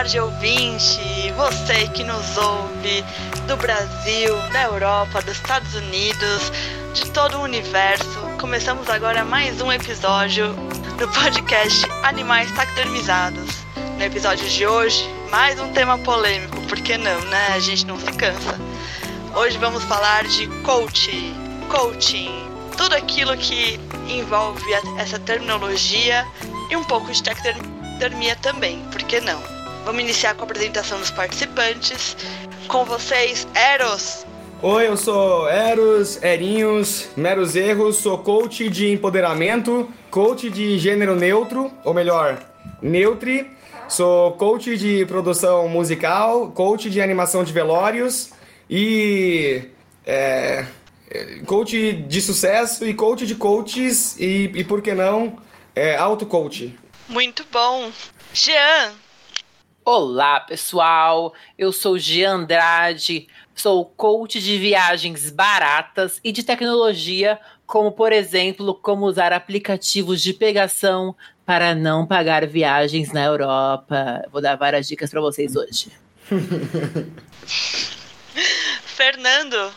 Tarde, ouvinte! Você que nos ouve do Brasil, da Europa, dos Estados Unidos, de todo o universo. Começamos agora mais um episódio do podcast Animais Taxidermizados. No episódio de hoje, mais um tema polêmico, por que não, né? A gente não se cansa. Hoje vamos falar de coaching, coaching, tudo aquilo que envolve essa terminologia e um pouco de taxidermia também, por que não? Vamos iniciar com a apresentação dos participantes. Com vocês, Eros. Oi, eu sou Eros, Erinhos, Meros Erros, sou coach de empoderamento, coach de gênero neutro, ou melhor, neutri. Sou coach de produção musical, coach de animação de velórios e é, coach de sucesso e coach de coaches e, e por que não, é, auto-coach. Muito bom. Jean. Olá, pessoal. Eu sou Jean Andrade, sou coach de viagens baratas e de tecnologia, como por exemplo, como usar aplicativos de pegação para não pagar viagens na Europa. Vou dar várias dicas para vocês hoje. Fernando.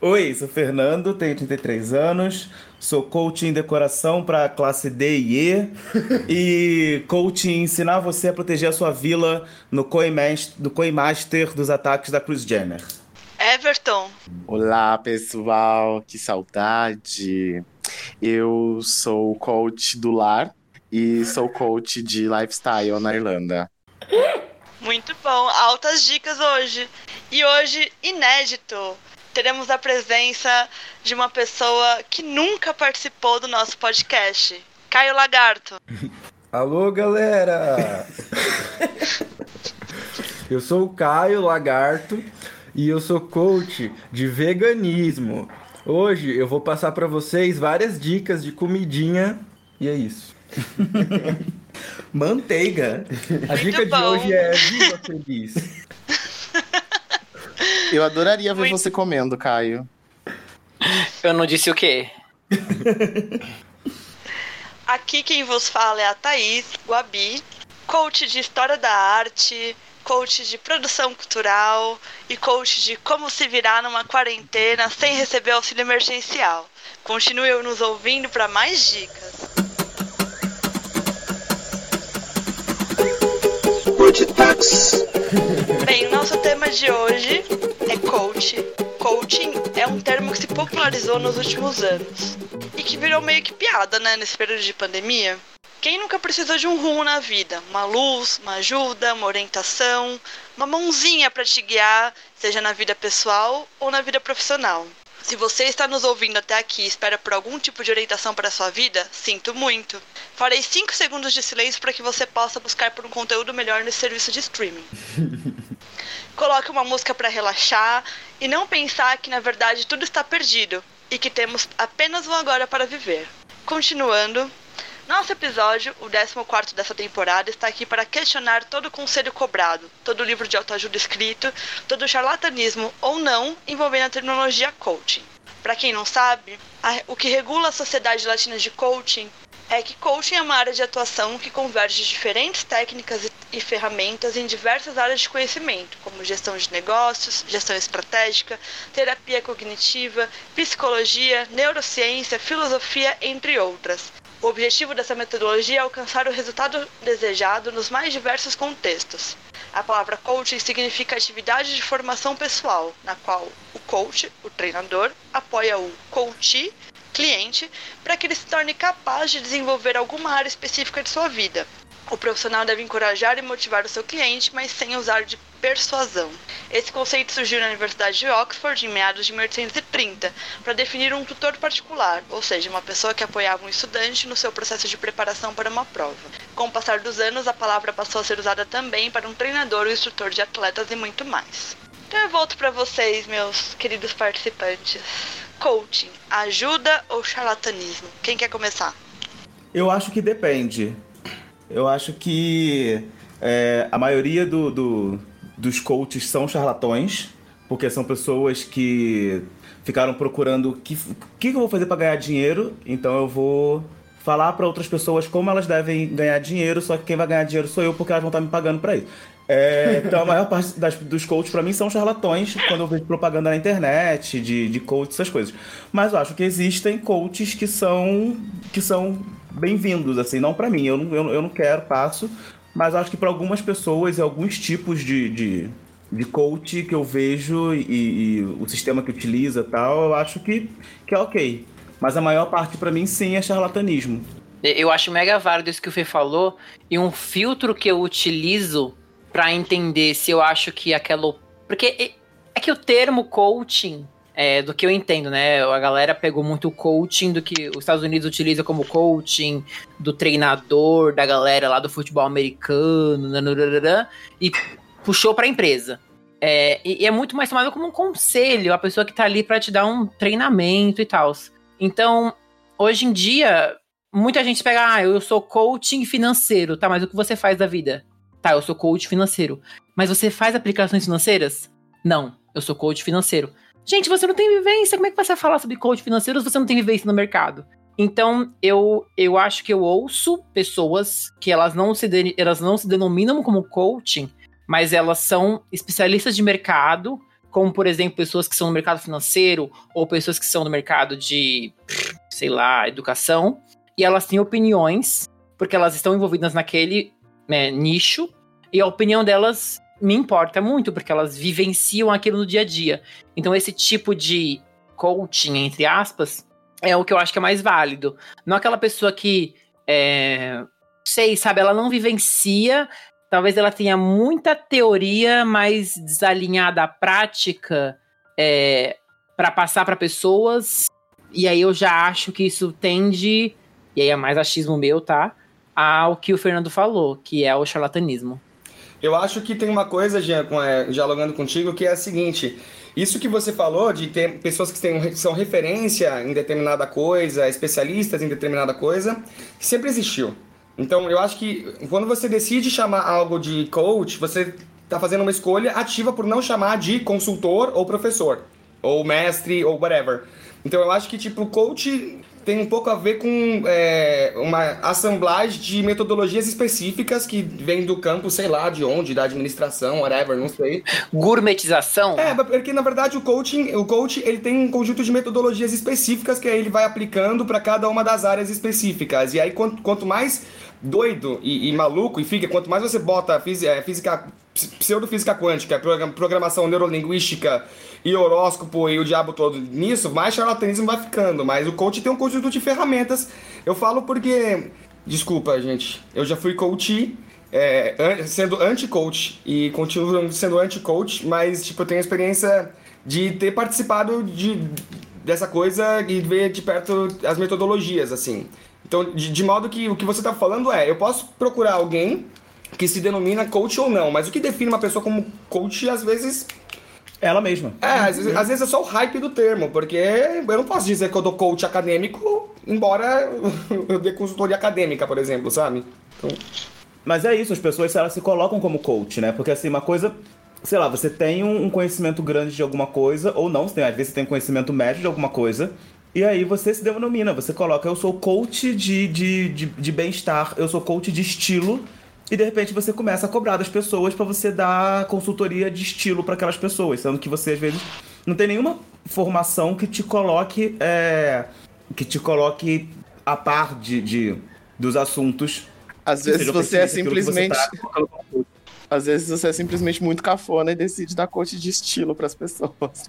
Oi, sou Fernando, tenho 33 anos, sou coach em decoração para classe D e E e coach em ensinar você a proteger a sua vila no Coimaster, do Coimaster dos ataques da Cruz Jenner. Everton. Olá, pessoal, que saudade. Eu sou coach do lar e sou coach de lifestyle na Irlanda. Muito bom, altas dicas hoje. E hoje, inédito, teremos a presença de uma pessoa que nunca participou do nosso podcast, Caio Lagarto. Alô, galera! eu sou o Caio Lagarto e eu sou coach de veganismo. Hoje eu vou passar para vocês várias dicas de comidinha e é isso. Manteiga. A dica de hoje é viva feliz. Eu adoraria ver Muito... você comendo, Caio. Eu não disse o quê? Aqui quem vos fala é a Thaís Guabi, coach de História da Arte, coach de produção cultural e coach de como se virar numa quarentena sem receber auxílio emergencial. Continue nos ouvindo para mais dicas. Bem, o nosso tema de hoje é coach. Coaching é um termo que se popularizou nos últimos anos e que virou meio que piada, né, nesse período de pandemia. Quem nunca precisou de um rumo na vida? Uma luz, uma ajuda, uma orientação, uma mãozinha para te guiar, seja na vida pessoal ou na vida profissional. Se você está nos ouvindo até aqui e espera por algum tipo de orientação para a sua vida, sinto muito. Farei 5 segundos de silêncio para que você possa buscar por um conteúdo melhor nesse serviço de streaming. Coloque uma música para relaxar e não pensar que na verdade tudo está perdido e que temos apenas um agora para viver. Continuando, nosso episódio, o 14 dessa temporada, está aqui para questionar todo o conselho cobrado, todo livro de autoajuda escrito, todo charlatanismo ou não envolvendo a terminologia coaching. Para quem não sabe, a, o que regula a sociedade latina de coaching é que coaching é uma área de atuação que converge diferentes técnicas e, e, ferramentas em diversas áreas de conhecimento, como gestão de negócios, gestão estratégica, terapia cognitiva, psicologia, neurociência, filosofia, entre outras. O objetivo dessa metodologia é alcançar o resultado desejado nos mais diversos contextos. A palavra coaching significa atividade de formação pessoal, na qual o coach, o treinador, apoia o coachee, cliente, para que ele se torne capaz de desenvolver alguma área específica de sua vida, o profissional deve encorajar e motivar o seu cliente, mas sem usar de persuasão. Esse conceito surgiu na Universidade de Oxford em meados de 1830 para definir um tutor particular, ou seja, uma pessoa que apoiava um estudante no seu processo de preparação para uma prova. Com o passar dos anos, a palavra passou a ser usada também para um treinador ou instrutor de atletas e muito mais. Então eu volto para vocês, meus queridos participantes. Coaching, ajuda ou charlatanismo? Quem quer começar? Eu acho que depende. Eu acho que é, a maioria do, do, dos coaches são charlatões, porque são pessoas que ficaram procurando o que, que eu vou fazer para ganhar dinheiro, então eu vou falar para outras pessoas como elas devem ganhar dinheiro, só que quem vai ganhar dinheiro sou eu, porque elas vão estar me pagando para isso. É, então a maior parte das, dos coaches para mim são charlatões quando eu vejo propaganda na internet de, de coach, essas coisas. Mas eu acho que existem coaches que são que são bem-vindos, assim, não para mim, eu não, eu, eu não quero, passo, mas acho que para algumas pessoas e alguns tipos de, de, de coach que eu vejo e, e, o sistema que utiliza tal, eu acho que, que é ok. Mas a maior parte para mim sim é charlatanismo. Eu acho mega válido isso que o Fê falou. E um filtro que eu utilizo para entender se eu acho que aquela. Porque é que o termo coaching, é, do que eu entendo, né? A galera pegou muito o coaching do que os Estados Unidos utiliza como coaching, do treinador, da galera lá do futebol americano, e puxou para a empresa. É, e, é muito mais tomado como um conselho, a pessoa que tá ali para te dar um treinamento e tal. Então, hoje em dia, muita gente pega, ah, eu sou coaching financeiro, tá? Mas o que você faz da vida? Tá, eu sou coach financeiro. Mas você faz aplicações financeiras? Não, eu sou coach financeiro. Gente, você não tem vivência. Como é que você vai falar sobre coach financeiro se você não tem vivência no mercado? Então, eu, eu acho que eu ouço pessoas que elas não, se de, elas não se denominam como coaching, mas elas são especialistas de mercado, como, por exemplo, pessoas que são no mercado financeiro ou pessoas que são no mercado de, sei lá, educação, e elas têm opiniões, porque elas estão envolvidas naquele né, nicho, e a opinião delas me importa muito, porque elas vivenciam aquilo no dia a dia. Então, esse tipo de coaching, entre aspas, é o que eu acho que é mais válido. Não aquela pessoa que, é, sei, sabe, ela não vivencia, talvez ela tenha muita teoria, mas desalinhada à prática é, para passar para pessoas. E aí eu já acho que isso tende, e aí é mais achismo meu, tá? ao que o Fernando falou, que é o charlatanismo. Eu acho que tem uma coisa, Jean, é, dialogando contigo, que é a seguinte: isso que você falou de ter pessoas que tem, são referência em determinada coisa, especialistas em determinada coisa, sempre existiu. Então, eu acho que quando você decide chamar algo de coach, você está fazendo uma escolha ativa por não chamar de consultor ou professor, ou mestre, ou whatever. Então, eu acho que, tipo, coach tem um pouco a ver com é, uma assemblagem de metodologias específicas que vem do campo, sei lá, de onde, da administração, whatever, não sei. Gourmetização? É, porque na verdade o coaching, o coach, ele tem um conjunto de metodologias específicas que aí ele vai aplicando para cada uma das áreas específicas. E aí quanto, quanto mais doido e, e, maluco e fica, quanto mais você bota é, física pseudofísica quântica, programação neurolinguística e horóscopo e o diabo todo nisso, mais charlatanismo vai ficando. Mas o coach tem um conjunto de ferramentas. Eu falo porque. Desculpa, gente. Eu já fui coach. É, sendo anti-coach e continuo sendo anti-coach, mas tipo, eu tenho a experiência de ter participado de, dessa coisa e ver de perto as metodologias, assim. Então, de, de modo que o que você está falando é, eu posso procurar alguém que se denomina coach ou não, mas o que define uma pessoa como coach, às vezes, ela mesma. É, às vezes, às vezes é só o hype do termo, porque eu não posso dizer que eu dou coach acadêmico, embora eu dê consultoria acadêmica, por exemplo, sabe? Então... Mas é isso, as pessoas elas se colocam como coach, né? Porque assim, uma coisa, sei lá, você tem um conhecimento grande de alguma coisa, ou não, tem, às vezes você tem um conhecimento médio de alguma coisa, e aí você se denomina, você coloca, eu sou coach de, de, de, de bem-estar, eu sou coach de estilo, e de repente você começa a cobrar das pessoas para você dar consultoria de estilo para aquelas pessoas, sendo que você às vezes não tem nenhuma formação que te coloque é, que te coloque a par de, de dos assuntos. Às vezes você é simplesmente você tá... Às vezes você é simplesmente muito cafona e decide dar coach de estilo para as pessoas.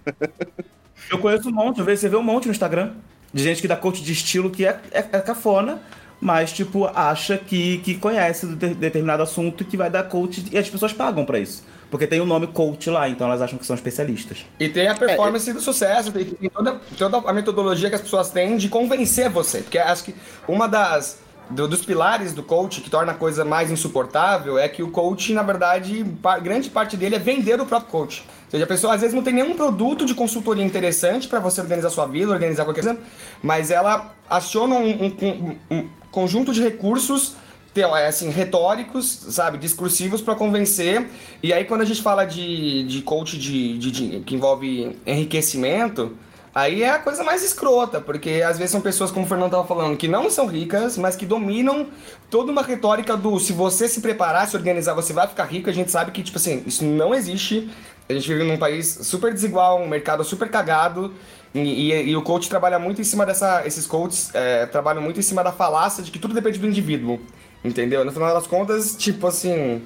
Eu conheço um monte, você vê um monte no Instagram de gente que dá coach de estilo que é, é, é cafona, mas, tipo, acha que, que conhece de determinado assunto que vai dar coach e as pessoas pagam para isso. Porque tem o nome coach lá, então elas acham que são especialistas. E tem a performance é, do sucesso, tem, tem toda, toda a metodologia que as pessoas têm de convencer você. Porque acho que uma das. Do, dos pilares do coach que torna a coisa mais insuportável é que o coach, na verdade, grande parte dele é vender o próprio coach. Ou seja, a pessoa às vezes não tem nenhum produto de consultoria interessante para você organizar sua vida, organizar qualquer coisa, mas ela aciona um, um, um, conjunto de recursos é, assim, retóricos, sabe, discursivos para convencer. E aí quando a gente fala de, de coach de, de, de, que envolve enriquecimento, Aí é a coisa mais escrota, porque às vezes são pessoas, como o Fernando tava falando, que não são ricas, mas que dominam toda uma retórica do se você se preparar, se organizar, você vai ficar rico. A gente sabe que, tipo assim, isso não existe. A gente vive num país super desigual, um mercado super cagado. E, e, e o coach trabalha muito em cima dessa. Esses coaches é, trabalham muito em cima da falácia de que tudo depende do indivíduo. Entendeu? No final das contas, tipo assim.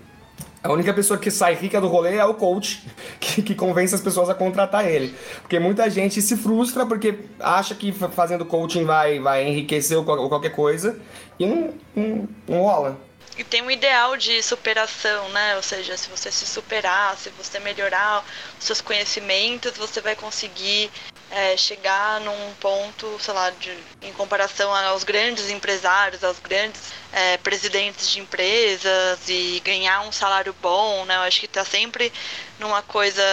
A única pessoa que sai rica do rolê é o coach, que, que, convence as pessoas a contratar ele. Porque muita gente se frustra porque acha que fazendo coaching vai, vai enriquecer ou qualquer coisa e não, não, não rola. E tem um ideal de superação, né? Ou seja, se você se superar, se você melhorar os seus conhecimentos, você vai conseguir é, chegar num ponto, sei lá, de, em comparação aos grandes empresários, aos grandes é, presidentes de empresas e ganhar um salário bom, né? Eu acho que está sempre numa coisa,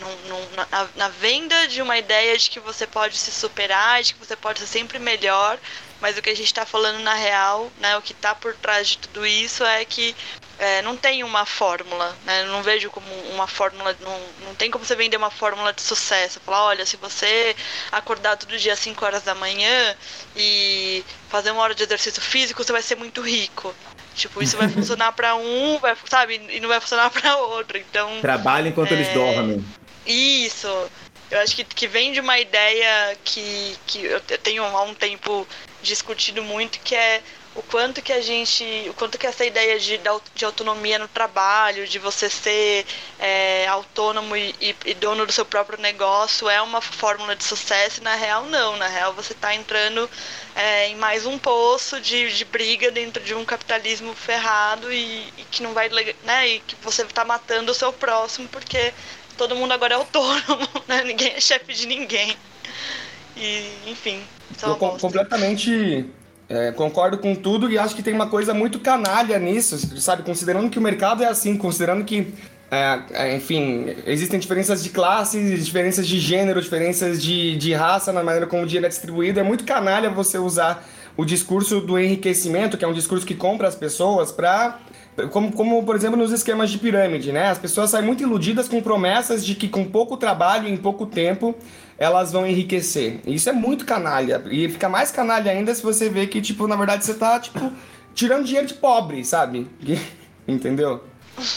num, num, na, na, venda de uma ideia de que você pode se superar, de que você pode ser sempre melhor, mas o que a gente está falando na real, né, o que está por trás de tudo isso é que é, não tem uma fórmula, né? Eu não vejo como uma fórmula, não, não tem como você vender uma fórmula de sucesso. Falar, olha, se você acordar todo dia às 5 horas da manhã e fazer uma hora de exercício físico, você vai ser muito rico. Tipo, isso vai funcionar para um, vai, sabe? E não vai funcionar para outro. Então. Trabalha enquanto é... eles dormem. Isso. Eu acho que, que vem de uma ideia que, que eu tenho há um tempo discutido muito, que é o quanto que a gente, o quanto que essa ideia de, de autonomia no trabalho, de você ser é, autônomo e, e, dono do seu próprio negócio é uma fórmula de sucesso e na real não, na real você está entrando é, em mais um poço de, de briga dentro de um capitalismo ferrado e, e que não vai, né, e que você está matando o seu próximo porque todo mundo agora é autônomo, né, ninguém é chefe de ninguém. E, enfim, Eu com, completamente é, concordo com tudo e acho que tem uma coisa muito canalha nisso, sabe? Considerando que o mercado é assim, considerando que, é, é, enfim, existem diferenças de classes, diferenças de gênero, diferenças de, de raça na maneira como o dinheiro é distribuído, é muito canalha você usar o discurso do enriquecimento, que é um discurso que compra as pessoas, para como, como, por exemplo, nos esquemas de pirâmide, né? As pessoas saem muito iludidas com promessas de que com pouco trabalho, em pouco tempo, elas vão enriquecer. Isso é muito canalha. E fica mais canalha ainda se você vê que, tipo, na verdade você tá, tipo, tirando dinheiro de pobre, sabe? Entendeu?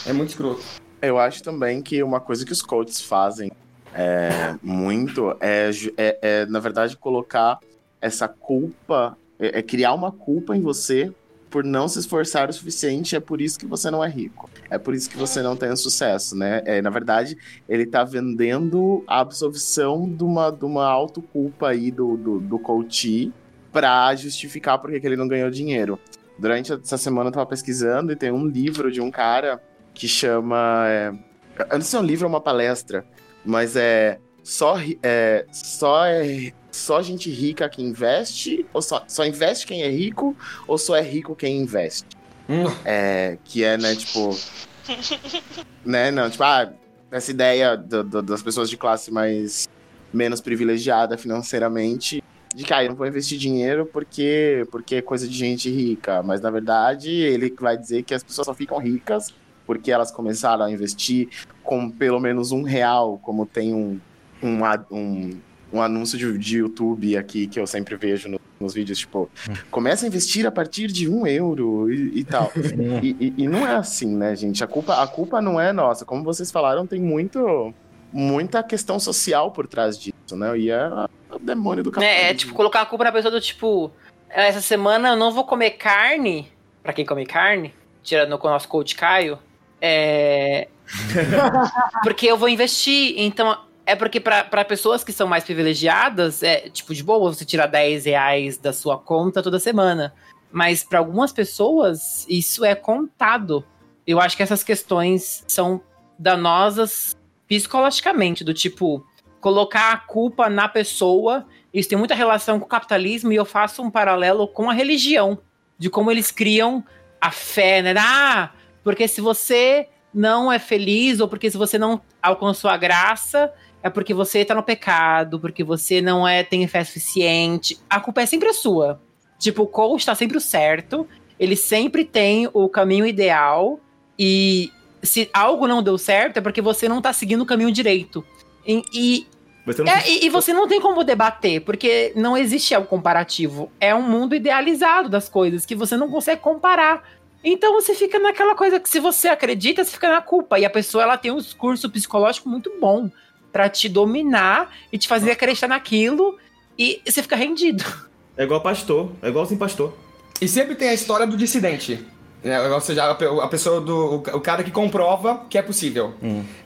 É muito escroto. Eu acho também que uma coisa que os coaches fazem é, muito é, é, é, na verdade, colocar essa culpa, é, é criar uma culpa em você por não se esforçar o suficiente, é por isso que você não é rico. É por isso que você não tem sucesso, né? É, na verdade, ele tá vendendo a absolvição de uma, de uma autoculpa aí do, do, do coach para justificar porque que ele não ganhou dinheiro. Durante essa semana eu tava pesquisando e tem um livro de um cara que chama. É, eu não sei se é um livro ou uma palestra, mas é só é, só é só gente rica que investe, ou só, só investe quem é rico, ou só é rico quem investe? Hum. É, que é, né, tipo. né, não, tipo, ah, essa ideia do, do, das pessoas de classe mais menos privilegiada financeiramente de que ah, eu não vou investir dinheiro porque, porque é coisa de gente rica. Mas na verdade ele vai dizer que as pessoas só ficam ricas porque elas começaram a investir com pelo menos um real, como tem um, um, um um anúncio de, de YouTube aqui que eu sempre vejo no, nos vídeos, tipo, hum. começa a investir a partir de um euro e, e tal. e, e, e, não é assim, né, gente? A culpa, a culpa não é nossa. Como vocês falaram, tem muito muita questão social por trás disso, né? E é o demônio do capitalismo. É, é, tipo, colocar a culpa na pessoa do tipo, essa semana eu não vou comer carne, para quem come carne, tirando com o nosso coach Caio, é... porque eu vou investir, então é porque para pessoas que são mais privilegiadas, é tipo de boa você tirar 10 reais da sua conta toda semana. Mas para algumas pessoas, isso é contado. Eu acho que essas questões são danosas psicologicamente, do tipo, colocar a culpa na pessoa. Isso tem muita relação com o capitalismo e eu faço um paralelo com a religião, de como eles criam a fé, né? Ah, porque se você não é feliz ou porque se você não alcançou a graça, é porque você tá no pecado, porque você não é tem fé suficiente. A culpa é sempre a sua. Tipo, o coach tá sempre o certo, ele sempre tem o caminho ideal e se algo não deu certo é porque você não tá seguindo o caminho direito. E, e Você não É, e, e você não tem como debater, porque não existe algo comparativo. É um mundo idealizado das coisas que você não consegue comparar. Então você fica naquela coisa que se você acredita, você fica na culpa. E a pessoa ela tem um discurso psicológico muito bom pra te dominar e te fazer acreditar naquilo e você fica rendido. É igual pastor, é igual sem pastor. E sempre tem a história do dissidente. né? Ou seja, a pe- a pessoa do. o ca- O cara que comprova que é possível.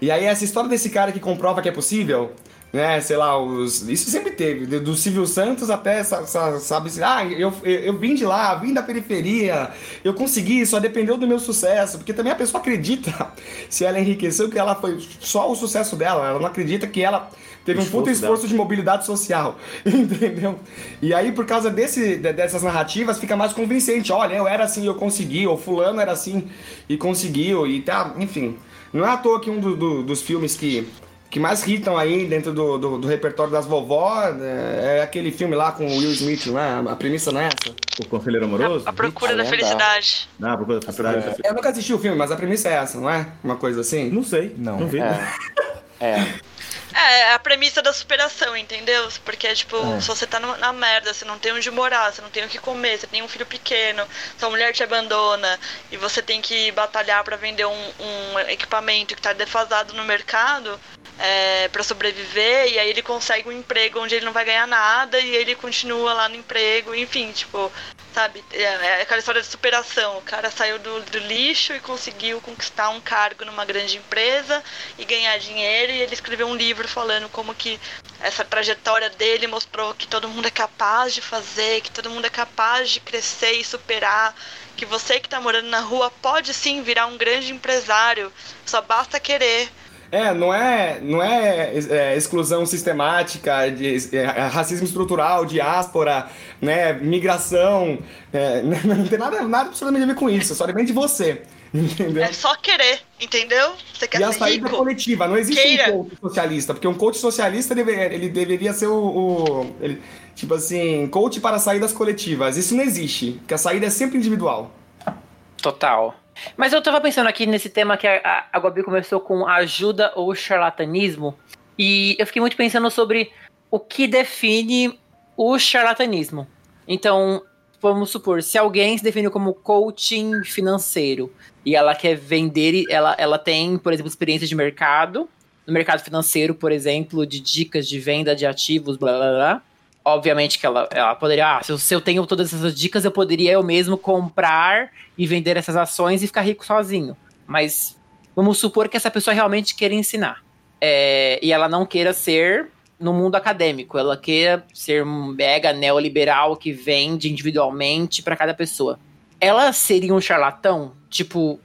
E aí, essa história desse cara que comprova que é possível, né? Sei lá, os. Isso sempre teve. do- Silvio Santos até, sa- sa- sabe ah, eu, eu, vim de lá, vim da periferia, eu consegui, só dependeu do meu sucesso. Porque também a pessoa acredita, se ela enriqueceu, que ela foi só o sucesso dela. Ela não acredita que ela teve um puta esforço de mobilidade social, entendeu? E aí, por causa desse, de- dessas narrativas, fica mais convincente. Olha, eu era assim, eu consegui, ou fulano era assim e conseguiu, e tá, enfim. Não é à toa que um do- do- dos filmes que, que mais hitam aí dentro do, do, do repertório das vovó é, é aquele filme lá com o Will Smith, não é? A premissa não é essa. O Conselheiro Amoroso? A, a procura da Lenda. felicidade. Ah, procura da felicidade. Eu nunca assisti o filme, mas a premissa é essa, não é? Uma coisa assim? Não sei, Não. não vi. É. É. É, é a premissa da superação, entendeu? Porque, tipo, É. se você tá na merda, você não tem onde morar, você não tem o que comer, você tem um filho pequeno, sua mulher te abandona e você tem que batalhar pra vender um, um equipamento que tá defasado no mercado é, para sobreviver, e aí ele consegue um emprego onde ele não vai ganhar nada e ele continua lá no emprego, enfim, tipo, sabe? É, é aquela história de superação. O cara saiu do, do lixo e conseguiu conquistar um cargo numa grande empresa e ganhar dinheiro, e ele escreveu um livro falando como que essa trajetória dele mostrou que todo mundo é capaz de fazer, que todo mundo é capaz de crescer e superar, que você que tá morando na rua pode sim virar um grande empresário, só basta querer. É, não é, não é, é, exclusão sistemática, de, é, racismo estrutural, diáspora, né, migração, é, não tem nada, nada absolutamente a ver com isso, só depende de você, entendeu? É só querer, entendeu? Você quer E a saída rico? coletiva, não existe Queira. um coach socialista, porque um coach socialista deve- ele deveria ser o, o- ele- tipo assim, coach para saídas coletivas, isso não existe, porque a saída é sempre individual. Total. Mas eu tava pensando aqui nesse tema que a, a Gabi começou com ajuda ou charlatanismo. E eu fiquei muito pensando sobre o que define o charlatanismo. Então, vamos supor, se alguém se define como coaching financeiro e ela quer vender, ela, ela tem, por exemplo, experiência de mercado, no mercado financeiro, por exemplo, de dicas de venda de ativos, blá blá blá. Obviamente que ela, ela poderia, ah, se eu, tenho todas essas dicas, eu poderia eu mesmo comprar e vender essas ações e ficar rico sozinho. Mas vamos supor que essa pessoa realmente queira ensinar. É, e ela não queira ser no mundo acadêmico, ela queira ser um mega neoliberal que vende individualmente para cada pessoa. Ela seria um charlatão? Tipo,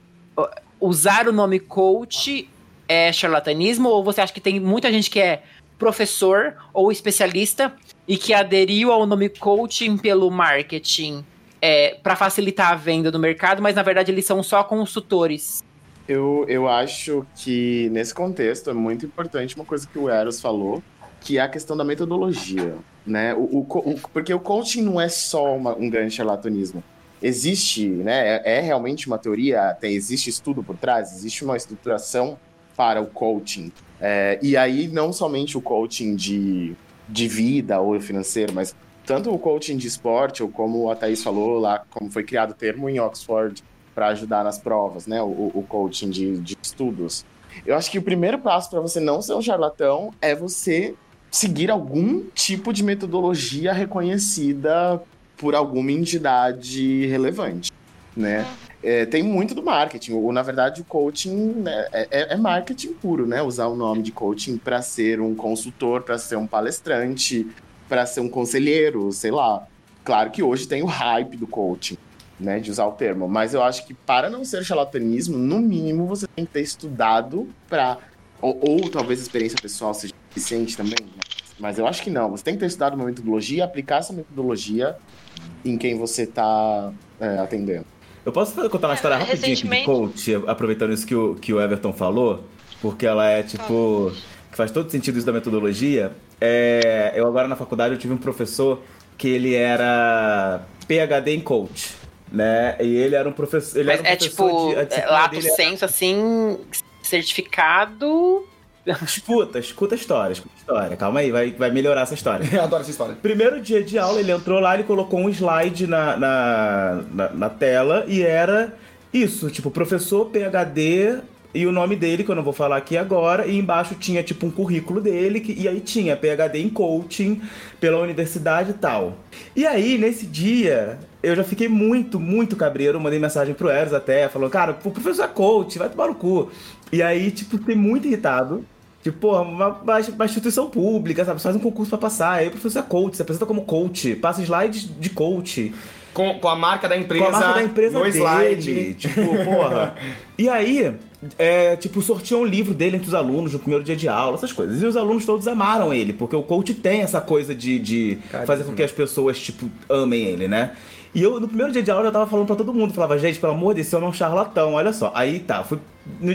usar o nome coach é charlatanismo? Ou você acha que tem muita gente que é professor ou especialista e que aderiu ao nome coaching pelo marketing é, para facilitar a venda do mercado, mas na verdade eles são só consultores? Eu, eu acho que nesse contexto é muito importante uma coisa que o Eros falou, que é a questão da metodologia, né? O, o o- porque o coaching não é só uma- um grande charlatanismo. Existe, né? É, é realmente uma teoria, tem, existe estudo por trás, existe uma estruturação para o coaching. É, e aí, não somente o coaching de, de vida ou financeiro, mas tanto o coaching de esporte, ou como a Thaís falou lá, como foi criado o termo em Oxford, para ajudar nas provas, né? O, o coaching de, de estudos. Eu acho que o primeiro passo para você não ser um charlatão é você seguir algum tipo de metodologia reconhecida por alguma entidade relevante, né? É, tem muito do marketing. Ou, na verdade, o coaching né, é, é- é marketing puro, né? Usar o nome de coaching para ser um consultor, para ser um palestrante, para ser um conselheiro, sei lá. Claro que hoje tem o hype do coaching, né? De usar o termo. Mas eu acho que para não ser charlatanismo, no mínimo você tem que ter estudado para ou, ou talvez experiência pessoal seja suficiente também. né? Mas eu acho que não. Você tem que ter estudado uma metodologia, aplicar essa metodologia em quem você está atendendo. Eu posso contar uma história É, rapidinho aqui de recentemente- coach, aproveitando isso que o, que o Everton falou, porque ela é tipo. que faz todo sentido isso da metodologia. É, eu agora na faculdade eu tive um professor que ele era PhD em coach. Né? E ele era um professor. Ele Mas era um é professor tipo, de- é, lato dele era- senso, assim, certificado. Escuta, escuta a história, escuta a história. Calma aí, vai, vai melhorar essa história. Eu adoro essa história. Primeiro dia de aula, ele entrou lá, ele colocou um slide na, na, na, na tela e era isso, tipo, professor PHD e o nome dele, que eu não vou falar aqui agora, e embaixo tinha tipo um currículo dele, que, e aí tinha PhD em coaching pela universidade e tal. E aí, nesse dia, eu já fiquei muito, muito cabreiro, mandei mensagem pro Eros até, falou, cara, o professor é coach, vai tomar no cu. E aí, tipo, fiquei muito irritado. Tipo, porra, uma, uma, uma instituição pública, sabe? Você faz um concurso pra passar, aí o professor é coach, você apresenta como coach, passa slides de coach. Com, com a marca da empresa, Com a marca da empresa no dele. slide. Tipo, porra. e aí, é, tipo, sorteou um livro dele entre os alunos no primeiro dia de aula, essas coisas. E os alunos todos amaram ele, porque o coach tem essa coisa de, de fazer com que as pessoas, tipo, amem ele, né? E eu, no primeiro dia de aula, eu já tava falando pra todo mundo. Falava, gente, pelo amor de Deus, eu não é um charlatão, olha só. Aí tá, fui,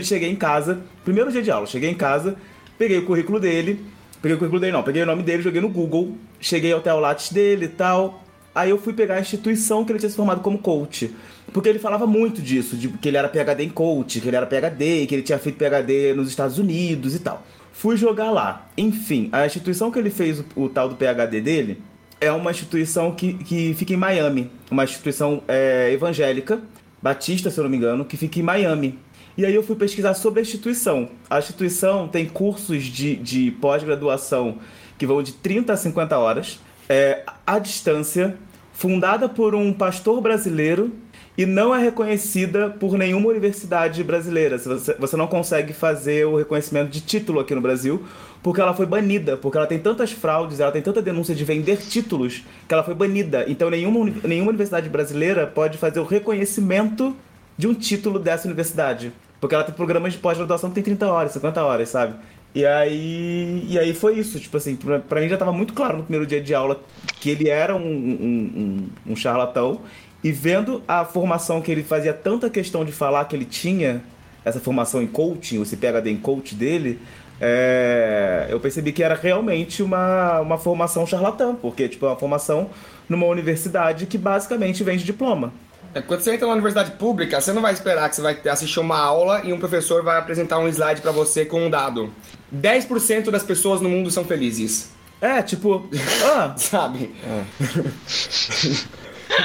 cheguei em casa, primeiro dia de aula, cheguei em casa, peguei o currículo dele, peguei o currículo dele não, peguei o nome dele, joguei no Google, cheguei até o Lattes dele e tal. Aí eu fui pegar a instituição que ele tinha se formado como coach. Porque ele falava muito disso, de que ele era PhD em coach, que ele era PhD, que ele tinha feito PhD nos Estados Unidos e tal. Fui jogar lá. Enfim, a instituição que ele fez o, o tal do PhD dele é uma instituição que, que fica em Miami. Uma instituição é, evangélica, batista, se eu não me engano, que fica em Miami. E aí eu fui pesquisar sobre a instituição. A instituição tem cursos de, de pós-graduação que vão de 30 a 50 horas, é, à distância, fundada por um pastor brasileiro e não é reconhecida por nenhuma universidade brasileira. Você, você não consegue fazer o reconhecimento de título aqui no Brasil, porque ela foi banida, porque ela tem tantas fraudes, ela tem tanta denúncia de vender títulos, que ela foi banida. Então nenhuma, nenhuma universidade brasileira pode fazer o reconhecimento de um título dessa universidade. Porque ela tem programas de pós-graduação que tem 30 horas, 50 horas, sabe? E aí, e aí foi isso, tipo assim, pra, pra mim já tava muito claro no primeiro dia de aula que ele era um, um, um, um charlatão. E vendo a formação que ele fazia tanta questão de falar que ele tinha, essa formação em coaching, esse PhD em coach dele, é, eu percebi que era realmente uma, uma formação charlatã, porque tipo, é uma formação numa universidade que basicamente vende diploma. É, Quando você entra na universidade pública, você não vai esperar que você vai assistir uma aula e um professor vai apresentar um slide pra você com um dado. 10% das pessoas no mundo são felizes. É, tipo, ah, Sabe?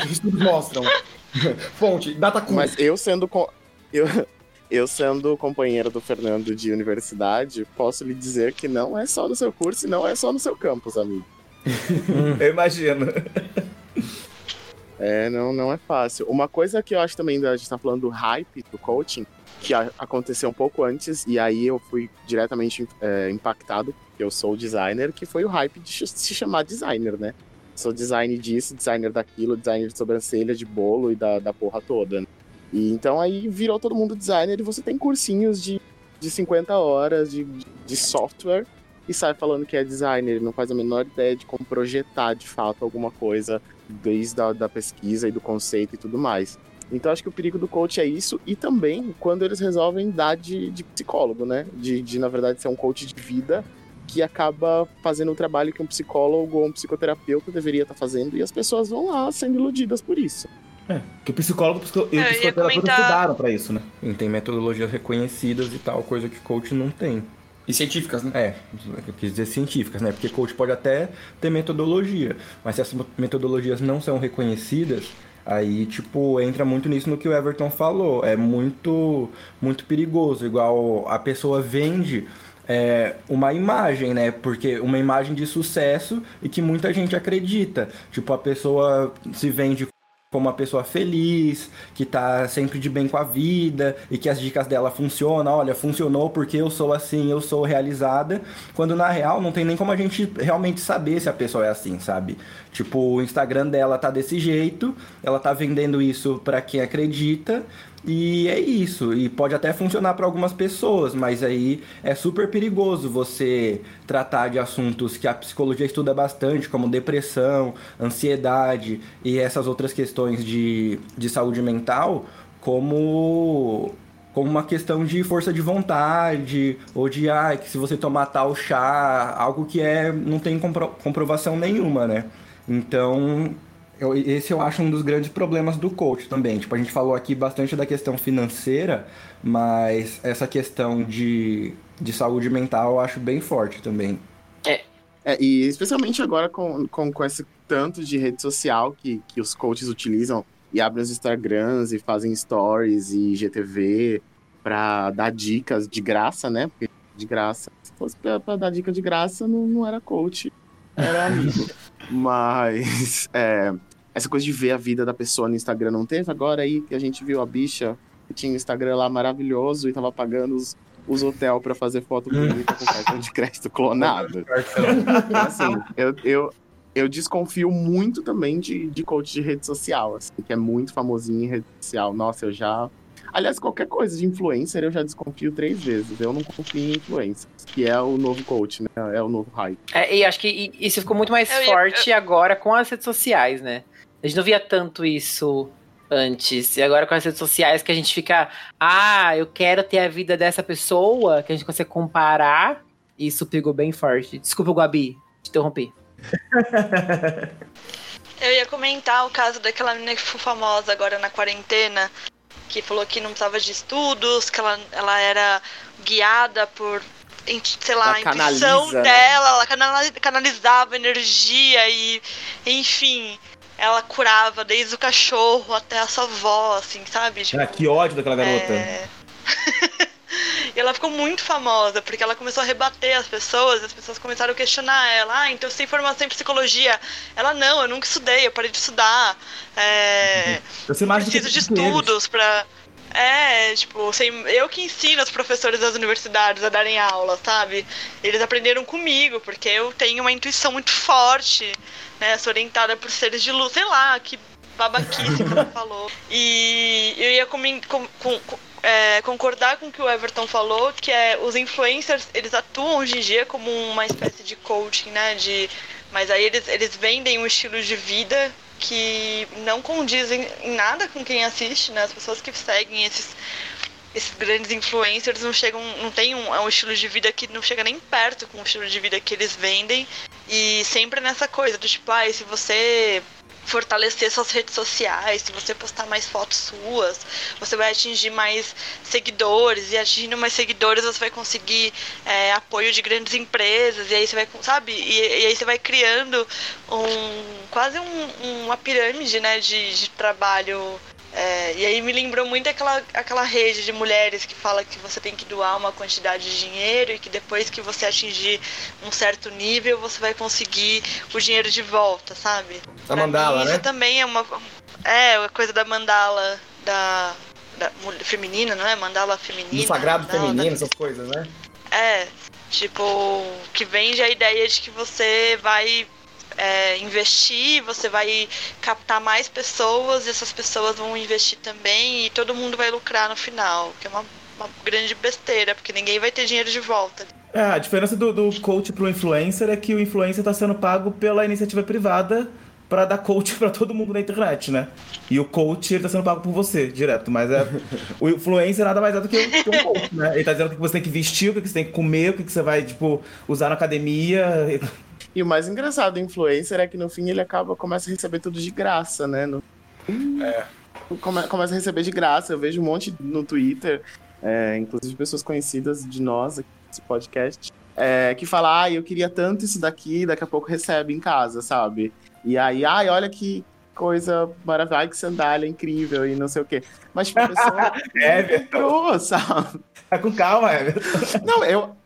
Os estudos mostram. Fonte, data cu. Mas eu sendo co- eu, eu sendo companheiro do Fernando de universidade, posso lhe dizer que não é só no seu curso e não é só no seu campus, amigo. eu imagino. É, não, não é fácil. Uma coisa que eu acho também, a gente tá falando do hype do coaching, que aconteceu um pouco antes, e aí eu fui diretamente é, impactado, eu sou designer, que foi o hype de se chamar designer, né? Sou design disso, designer daquilo, designer de sobrancelha, de bolo e da, da porra toda. né? E então aí virou todo mundo designer e você tem cursinhos de, de 50 horas de, de software e sai falando que é designer, não faz a menor ideia de como projetar de fato alguma coisa desde a da pesquisa e do conceito e tudo mais. Então acho que o perigo do coach é isso e também quando eles resolvem dar de, de psicólogo, né? De, de, na verdade, ser um coach de vida que acaba fazendo um trabalho que um psicólogo ou um psicoterapeuta deveria estar fazendo e as pessoas vão lá sendo iludidas por isso. Que o psicólogo psico- e É, o ia psicoterapeuta comentar- estudaram pra isso, né? E tem metodologias reconhecidas e tal, coisa que coach não tem. E científicas, né? É, eu quis dizer científicas, né? Porque coach pode até ter metodologia, mas se essas metodologias não são reconhecidas, aí, tipo, entra muito nisso no que o Everton falou. É muito, muito perigoso. Igual a pessoa vende é, uma imagem, né? Porque uma imagem de sucesso e que muita gente acredita. Tipo, a pessoa se vende como uma pessoa feliz, que tá sempre de bem com a vida e que as dicas dela funcionam. Olha, funcionou porque eu sou assim, eu sou realizada. Quando na real não tem nem como a gente realmente saber se a pessoa é assim, sabe? Tipo, o Instagram dela tá desse jeito, ela tá vendendo isso pra quem acredita. E é isso, e pode até funcionar para algumas pessoas, mas aí é super perigoso você tratar de assuntos que a psicologia estuda bastante, como depressão, ansiedade e essas outras questões de, de saúde mental, como como uma questão de força de vontade, ou de ah, que se você tomar tal chá, algo que é não tem compro- comprovação nenhuma, né? Então, eu- esse eu acho um dos grandes problemas do coach também. Tipo, a gente falou aqui bastante da questão financeira, mas essa questão de, de saúde mental eu acho bem forte também. É, e especialmente agora com, com, com esse tanto de rede social que, que os coaches utilizam e abrem os Instagrams e fazem stories e GTV pra dar dicas de graça, né? Porque de graça. Se fosse pra dar dica de graça, não, não era coach, era amigo. Mas é, essa coisa de ver a vida da pessoa no Instagram não teve. Agora aí que a gente viu a bicha que tinha o Instagram lá maravilhoso e tava pagando os, os hotel pra fazer foto bonita com cartão de crédito clonado. Então, assim, eu, eu, eu desconfio muito também de, de coach de rede social, assim, que é muito famosinho em rede social. Nossa, eu já. Aliás, qualquer coisa de influencer eu já desconfio três vezes. Eu não confio em influencers, que é o novo coach, né? É o novo hype. É, e acho que isso ficou muito mais Eu ia- forte agora com as redes sociais, né? A gente não via tanto isso antes. E agora com as redes sociais que a gente fica, ah, eu quero ter a vida dessa pessoa, que a gente consegue comparar. Isso pegou bem forte. Desculpa, Gabi, te interrompi. Eu ia comentar o caso daquela menina que ficou famosa agora na quarentena, que falou que não precisava de estudos, que ela, ela era guiada por, sei lá, Ela a intuição né? dela, ela canali- canalizava energia e, enfim, ela curava desde o cachorro até a sua avó, assim, sabe? Tipo, Ah, que ódio daquela garota. é. ela ficou muito famosa, porque ela começou a rebater as pessoas, as pessoas começaram a questionar ela, ah, então você tem formação em psicologia. Ela, não, eu nunca estudei, eu parei de estudar. É, Eu sei mais do que preciso de estudos pra. É, tipo, sem- eu que ensino os professores das universidades a darem aula, sabe? Eles aprenderam comigo, porque eu tenho uma intuição muito forte, né? Sou orientada por seres de luz, sei lá, que babaquice que ela falou. E eu ia com- com- com- é, concordar com o que o Everton falou, que é os influencers, eles atuam hoje em dia como uma espécie de coaching, né? De, mas aí eles, eles vendem um estilo de vida que não condizem em nada com quem assiste, né? As pessoas que seguem esses, esses grandes influencers não chegam, não tem um, é um estilo de vida que não chega nem perto com o estilo de vida que eles vendem. E sempre nessa coisa do tipo, ai, se você fortalecer suas redes sociais, se você postar mais fotos suas, você vai atingir mais seguidores, e atingindo mais seguidores você vai conseguir é, apoio de grandes empresas, e aí você vai, sabe, e, e aí você vai criando um quase um- uma pirâmide, né, de, de trabalho. É, e aí me lembrou muito aquela, aquela rede de mulheres que fala que você tem que doar uma quantidade de dinheiro e que depois que você atingir um certo nível você vai conseguir o dinheiro de volta, sabe? A mandala, mim, né? Isso também é uma. É, a coisa da mandala da. da feminina, não é? Mandala feminina. Do sagrado mandala da- feminino, essas coisas, né? É, tipo, que vende a ideia de que você vai é, investir, você vai captar mais pessoas e essas pessoas vão investir também e todo mundo vai lucrar no final, que é uma, uma grande besteira, porque ninguém vai ter dinheiro de volta. É, a diferença do, do coach pro influencer é que o influencer tá sendo pago pela iniciativa privada pra dar coach pra todo mundo na internet, né? E o coach, ele tá sendo pago por você, direto. Mas é. o influencer nada mais é do que, o- que um coach, né? Ele tá dizendo o que você tem que vestir, o que você tem que comer, o que você vai, tipo, usar na academia. E o mais engraçado do influencer é que no fim ele acaba, começa a receber tudo de graça, né? No... Come- começa a receber de graça. Eu vejo um monte no Twitter, é, inclusive pessoas conhecidas de nós aqui nesse podcast, é, que falam, ai, eu queria tanto isso daqui, daqui a pouco recebe em casa, sabe? E aí, ai, olha que coisa maravilhosa, ai, que sandália incrível e não sei o quê. Mas, tipo, a pessoa É, comprou, sabe? Tá com calma, Everton. Não, eu,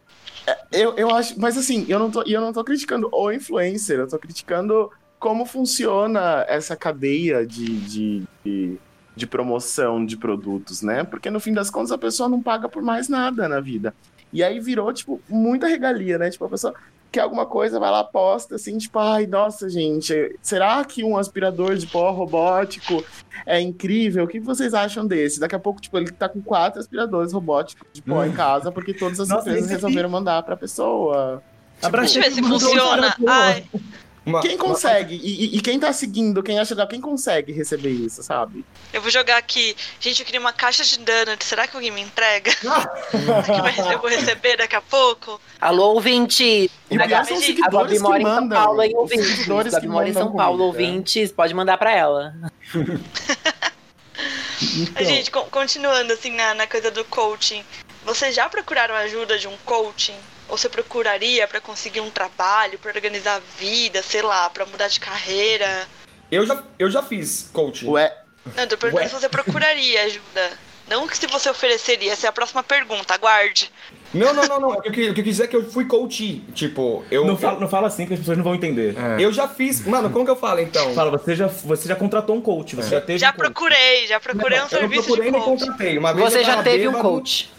eu, eu acho. Mas assim, eu não, tô, eu não tô criticando o influencer, eu tô criticando como funciona essa cadeia de, de, de, de promoção de produtos, né? Porque no fim das contas a pessoa não paga por mais nada na vida. E aí virou, tipo, muita regalia, né? Tipo, a pessoa quer alguma coisa, vai lá, posta, assim, tipo, ai, nossa, gente, será que um aspirador de pó robótico é incrível? O que vocês acham desse? Daqui a pouco, tipo, ele tá com quatro aspiradores robóticos de pó em casa, porque todas as Nossa, empresas resolveram mandar pra pessoa. Deixa eu ver se todo mundo, funciona. Ai, uma- Quem consegue? E, e- e quem tá seguindo, quem acha legal, quem consegue receber isso, sabe? Eu vou jogar aqui. Gente, eu queria uma caixa de donuts. Será que alguém me entrega? Ah, que vai receber- eu vou receber daqui a pouco? Alô, ouvinte! E A o pior são os a seguidores que mora em São. Paulo, hein, Os ouvintes? que mora em São Paulo, comida. ouvintes. Pode mandar pra ela. Então, Gente, con- continuando assim na, na coisa do coaching. Vocês já procuraram ajuda de um coaching? Ou você procuraria pra conseguir um trabalho, pra organizar a vida, sei lá, pra mudar de carreira? eu, já, eu já fiz coaching. Ué, Não, eu tô perguntando Ué. se você procuraria ajuda. Não que se você ofereceria, essa é a próxima pergunta, aguarde. Não, não, não, não. O que, eu o que eu quis dizer é que eu fui coach. Tipo, eu. Não fala, não fala assim que as pessoas não vão entender. É. Eu já fiz. Mano, como que eu falo então? Fala, você já, você já contratou um coach, você já teve Já um coach. procurei, já procurei Não, um eu não serviço procurei de nem coach. contratei. Uma vez Você eu já teve um bêbado, coach.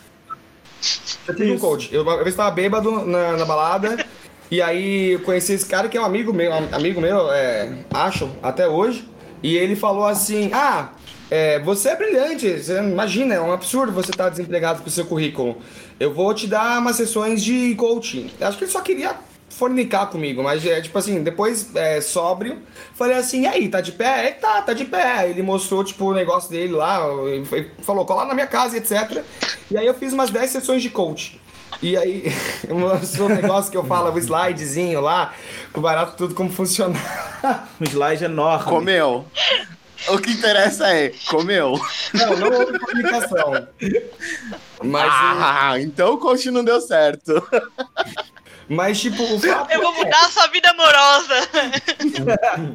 Eu tive um coach. Eu uma vez tava bêbado na, na balada. e aí eu conheci esse cara que é um amigo meu, amigo meu, é, acho, até hoje. E ele falou assim: Ah, é, você é brilhante. Você imagina, é um absurdo você estar desempregado com o seu currículo. Eu vou te dar umas sessões de coaching. Eu Acho que ele só queria fornicar comigo, mas é tipo assim, depois é, sóbrio, falei assim, e aí, tá de pé? Ele tá, tá de pé. Ele mostrou, tipo, o negócio dele lá, falou, cola na minha casa, etc. E aí eu fiz umas 10 sessões de coach. E aí, mostrou um negócio que eu falo, o slidezinho lá, com o barato tudo como funcionar. Um slide enorme. comeu. O que interessa é, comeu. Não, não houve comunicação. Mas, Ah, então o coach não deu certo. Mas tipo, o fato Eu vou é- mudar a sua vida amorosa.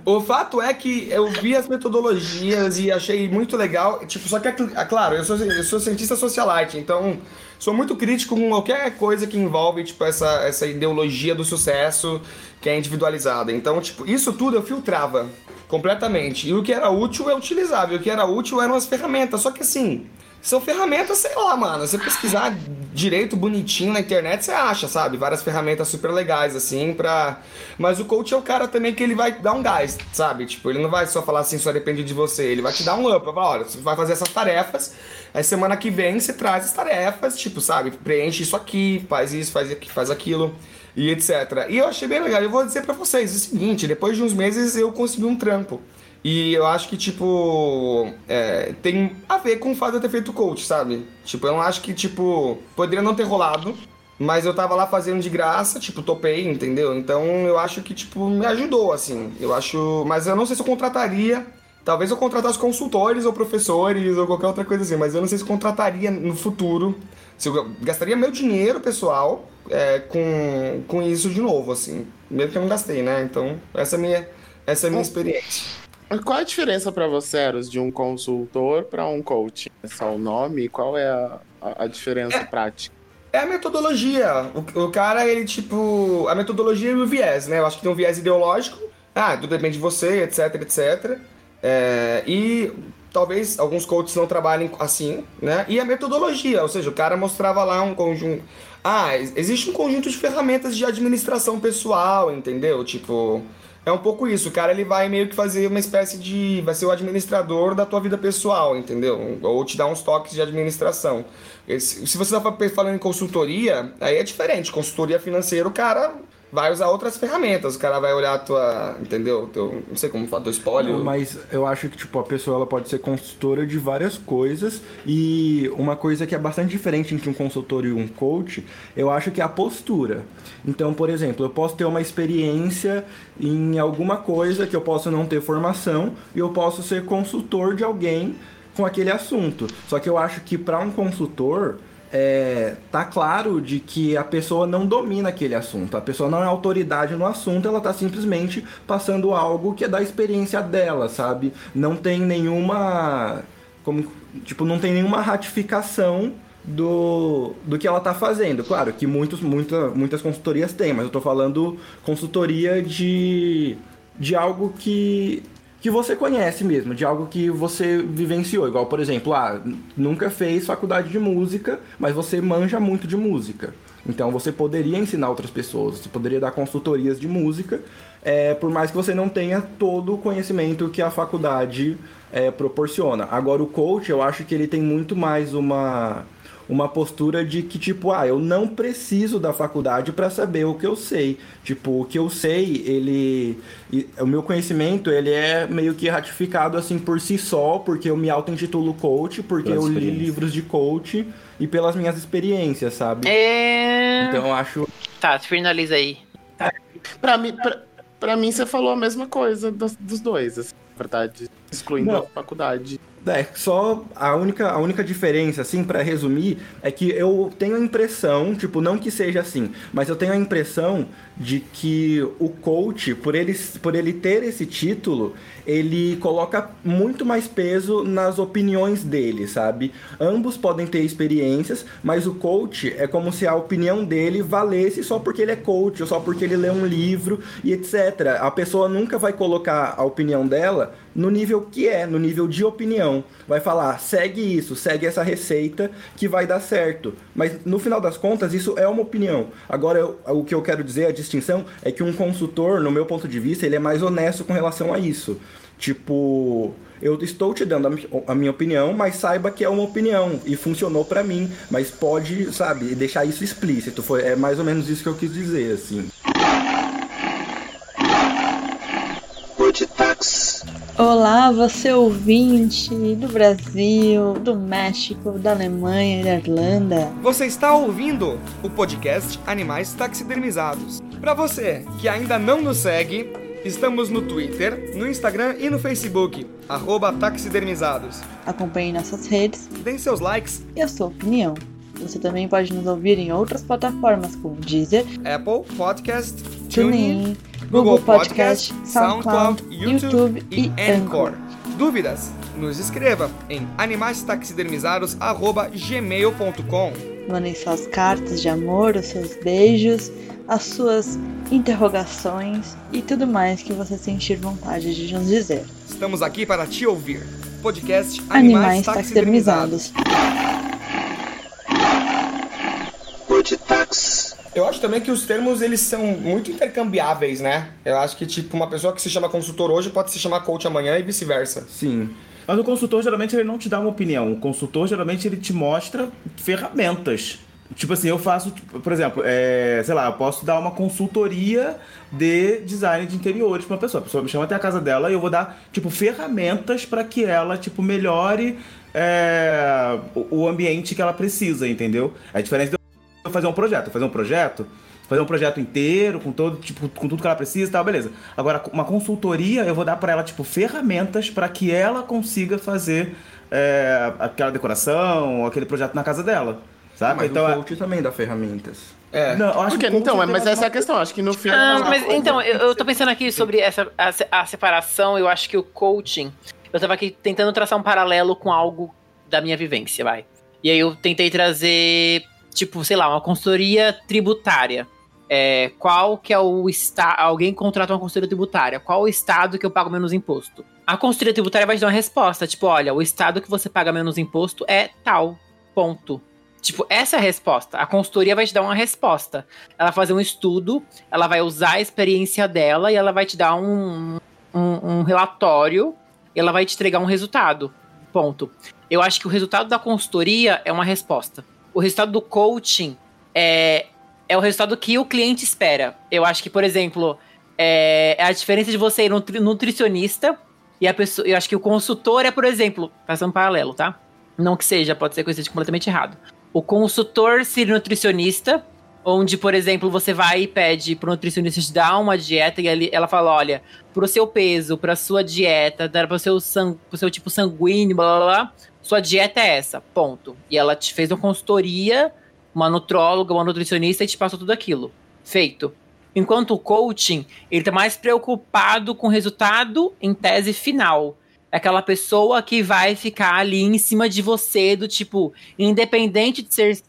O fato é que eu vi as metodologias e achei muito legal. Tipo, só que, é é claro, eu sou, eu sou cientista socialite, então sou muito crítico com qualquer coisa que envolve, tipo, essa, essa ideologia do sucesso que é individualizada. Então, tipo, isso tudo eu filtrava completamente. E o que era útil eu utilizava. E o que era útil eram as ferramentas. Só que assim, são ferramentas, sei lá, mano. Você pesquisar direito, bonitinho na internet, você acha, sabe? Várias ferramentas super legais, assim, pra. Mas o coach é o cara também que ele vai dar um gás, sabe? Tipo, ele não vai só falar assim, só depende de você. Ele vai te dar um up, vai falar, olha, você vai fazer essas tarefas, aí semana que vem você traz as tarefas, tipo, sabe? Preenche isso aqui, faz isso, faz aqui, faz aquilo. E etc. E eu achei bem legal. Eu vou dizer pra vocês o seguinte: depois de uns meses eu consegui um trampo. E eu acho que, tipo, é, tem a ver com o fato de eu ter feito coach, sabe? Tipo, eu não acho que, tipo, poderia não ter rolado, mas eu tava lá fazendo de graça, tipo, topei, entendeu? Então eu acho que, tipo, me ajudou, assim. Eu acho. Mas eu não sei se eu contrataria. Talvez eu contratasse consultores ou professores ou qualquer outra coisa assim, mas eu não sei se eu contrataria no futuro. Se eu gastaria meu dinheiro pessoal é, com, com isso de novo, assim. Mesmo que eu não gastei, né? Então, essa é a minha, essa é a minha experiência. Qual a diferença pra você, Eros, de um consultor pra um coach? É só o nome? Qual é a, a, diferença prática? É a metodologia. O, o cara, ele, tipo. A metodologia e o viés, né? Eu acho que tem um viés ideológico. Ah, tudo depende de você, etc, etc. É, e talvez alguns coaches não trabalhem assim, né? E a metodologia, ou seja, o cara mostrava lá um conjunto. Ah, ex- existe um conjunto de ferramentas de administração pessoal, entendeu? Tipo. É um pouco isso, o cara ele vai meio que fazer uma espécie de. vai ser o administrador da tua vida pessoal, entendeu? Ou te dar uns toques de administração. Se você tá falando em consultoria, aí é diferente. Consultoria financeira, o cara vai usar outras ferramentas. O cara vai olhar a tua. Entendeu? Teu, não sei como falar, teu espólio. Mas eu acho que tipo a pessoa ela pode ser consultora de várias coisas e uma coisa que é bastante diferente entre um consultor e um coach, eu acho que é a postura. Então, por exemplo, eu posso ter uma experiência em alguma coisa que eu posso não ter formação e eu posso ser consultor de alguém com aquele assunto. Só que eu acho que para um consultor é, tá claro de que a pessoa não domina aquele assunto, a pessoa não é autoridade no assunto, ela tá simplesmente passando algo que é da experiência dela, sabe? Não tem nenhuma. Como, tipo, não tem nenhuma ratificação do, do que ela tá fazendo. Claro que muitos, muita, muitas consultorias têm, mas eu tô falando consultoria de, de algo que que você conhece mesmo, de algo que você vivenciou. Igual, por exemplo, ah, nunca fez faculdade de música, mas você manja muito de música. Então você poderia ensinar outras pessoas, você poderia dar consultorias de música, é, por mais que você não tenha todo o conhecimento que a faculdade é, proporciona. Agora o coach, eu acho que ele tem muito mais uma uma postura de que, tipo, ah, eu não preciso da faculdade para saber o que eu sei. Tipo, o que eu sei, ele. O meu conhecimento, ele é meio que ratificado assim por si só, porque eu me auto-intitulo coach, porque eu li livros de coach e pelas minhas experiências, sabe? É. Então eu acho. Tá, finaliza aí. Pra mim, pra, pra mim, você falou a mesma coisa dos, dos dois, assim, na verdade. Excluindo Não. a faculdade. É, só a única, a única diferença, assim, para resumir, é que eu tenho a impressão, tipo, não que seja assim, mas eu tenho a impressão de que o coach, por ele, por ele ter esse título, ele coloca muito mais peso nas opiniões dele, sabe? Ambos podem ter experiências, mas o coach é como se a opinião dele valesse só porque ele é coach, ou só porque ele lê um livro e etc. A pessoa nunca vai colocar a opinião dela no nível que é, no nível de opinião. Vai falar, segue isso, segue essa receita que vai dar certo. Mas no final das contas, isso é uma opinião. Agora, eu- o que eu quero dizer, a distinção, é que um consultor, no meu ponto de vista, ele é mais honesto com relação a isso. Tipo, eu estou te dando a mi- a minha opinião, mas saiba que é uma opinião e funcionou pra mim. Mas pode, sabe, deixar isso explícito. Foi, é mais ou menos isso que eu quis dizer, assim. Olá, você ouvinte do Brasil, do México, da Alemanha e da Irlanda. Você está ouvindo o podcast Animais Taxidermizados. Para você que ainda não nos segue, estamos no Twitter, no Instagram e no Facebook, arroba taxidermizados. Acompanhe nossas redes Deem seus likes, e a sua opinião. Você também pode nos ouvir em outras plataformas como Deezer, Apple Podcast, TuneIn, TuneIn, Google Podcast, SoundCloud, YouTube e e. Anchor. Dúvidas? Nos escreva em animaistaxidermizados@gmail.com. Mandem suas cartas de amor, os seus beijos, as suas interrogações e tudo mais que você sentir vontade de nos dizer. Estamos aqui para te ouvir. Podcast Animais, Animais Taxidermizados. taxidermizados. Eu acho também que os termos eles são muito intercambiáveis, né? Eu acho que tipo uma pessoa que se chama consultor hoje pode se chamar coach amanhã e vice-versa. Sim. Mas o consultor geralmente ele não te dá uma opinião. O consultor geralmente ele te mostra ferramentas. Tipo assim, eu faço, tipo, por exemplo, é, sei lá, eu posso dar uma consultoria de design de interiores pra uma pessoa. A pessoa me chama até a casa dela e eu vou dar, tipo, ferramentas para que ela, tipo, melhore é, o, ambiente que ela precisa, entendeu? É diferente fazer um projeto. Fazer um projeto, fazer um projeto inteiro, com todo, tipo, com tudo que ela precisa e tal, beleza. Agora, uma consultoria, eu vou dar pra ela, tipo, ferramentas para que ela consiga fazer é, aquela decoração, aquele projeto na casa dela. Sabe? Mas então, o é- coach também dá ferramentas. É. não, eu acho Porque, que então, é, mas essa é a questão. Acho que no fim. é a Ah, mas coisa. então, eu, eu tô pensando aqui sobre essa a, a separação, eu acho que o coaching. Eu tava aqui tentando traçar um paralelo com algo da minha vivência, vai. E aí eu tentei trazer, tipo, sei lá, uma consultoria tributária. É, qual que é o estado. Alguém contrata uma consultoria tributária. Qual o estado que eu pago menos imposto? A consultoria tributária vai te dar uma resposta. Tipo, olha, o estado que você paga menos imposto é tal. Ponto. Tipo, essa é a resposta. A consultoria vai te dar uma resposta. Ela vai fazer um estudo, ela vai usar a experiência dela e ela vai te dar um, um, um relatório e ela vai te entregar um resultado. Ponto. Eu acho que o resultado da consultoria é uma resposta. O resultado do coaching é, é o resultado que o cliente espera. Eu acho que, por exemplo, é, é a diferença de você ir nutri- nutricionista e a pessoa. Eu acho que o consultor é, por exemplo, passando um paralelo, tá? Não que seja, pode ser que eu esteja completamente errado. O consultor seria nutricionista, onde, por exemplo, você vai e pede pro nutricionista te dar uma dieta e ele, ela fala, olha, pro seu peso, pra sua dieta, para pro seu, pro seu tipo sanguíneo, blá blá blá, sua dieta é essa, ponto. E ela te fez uma consultoria, uma nutróloga, uma nutricionista e te passou tudo aquilo. Feito. Enquanto o coaching, ele tá mais preocupado com o resultado em tese final. É aquela pessoa que vai ficar ali em cima de você, do tipo, independente de ser.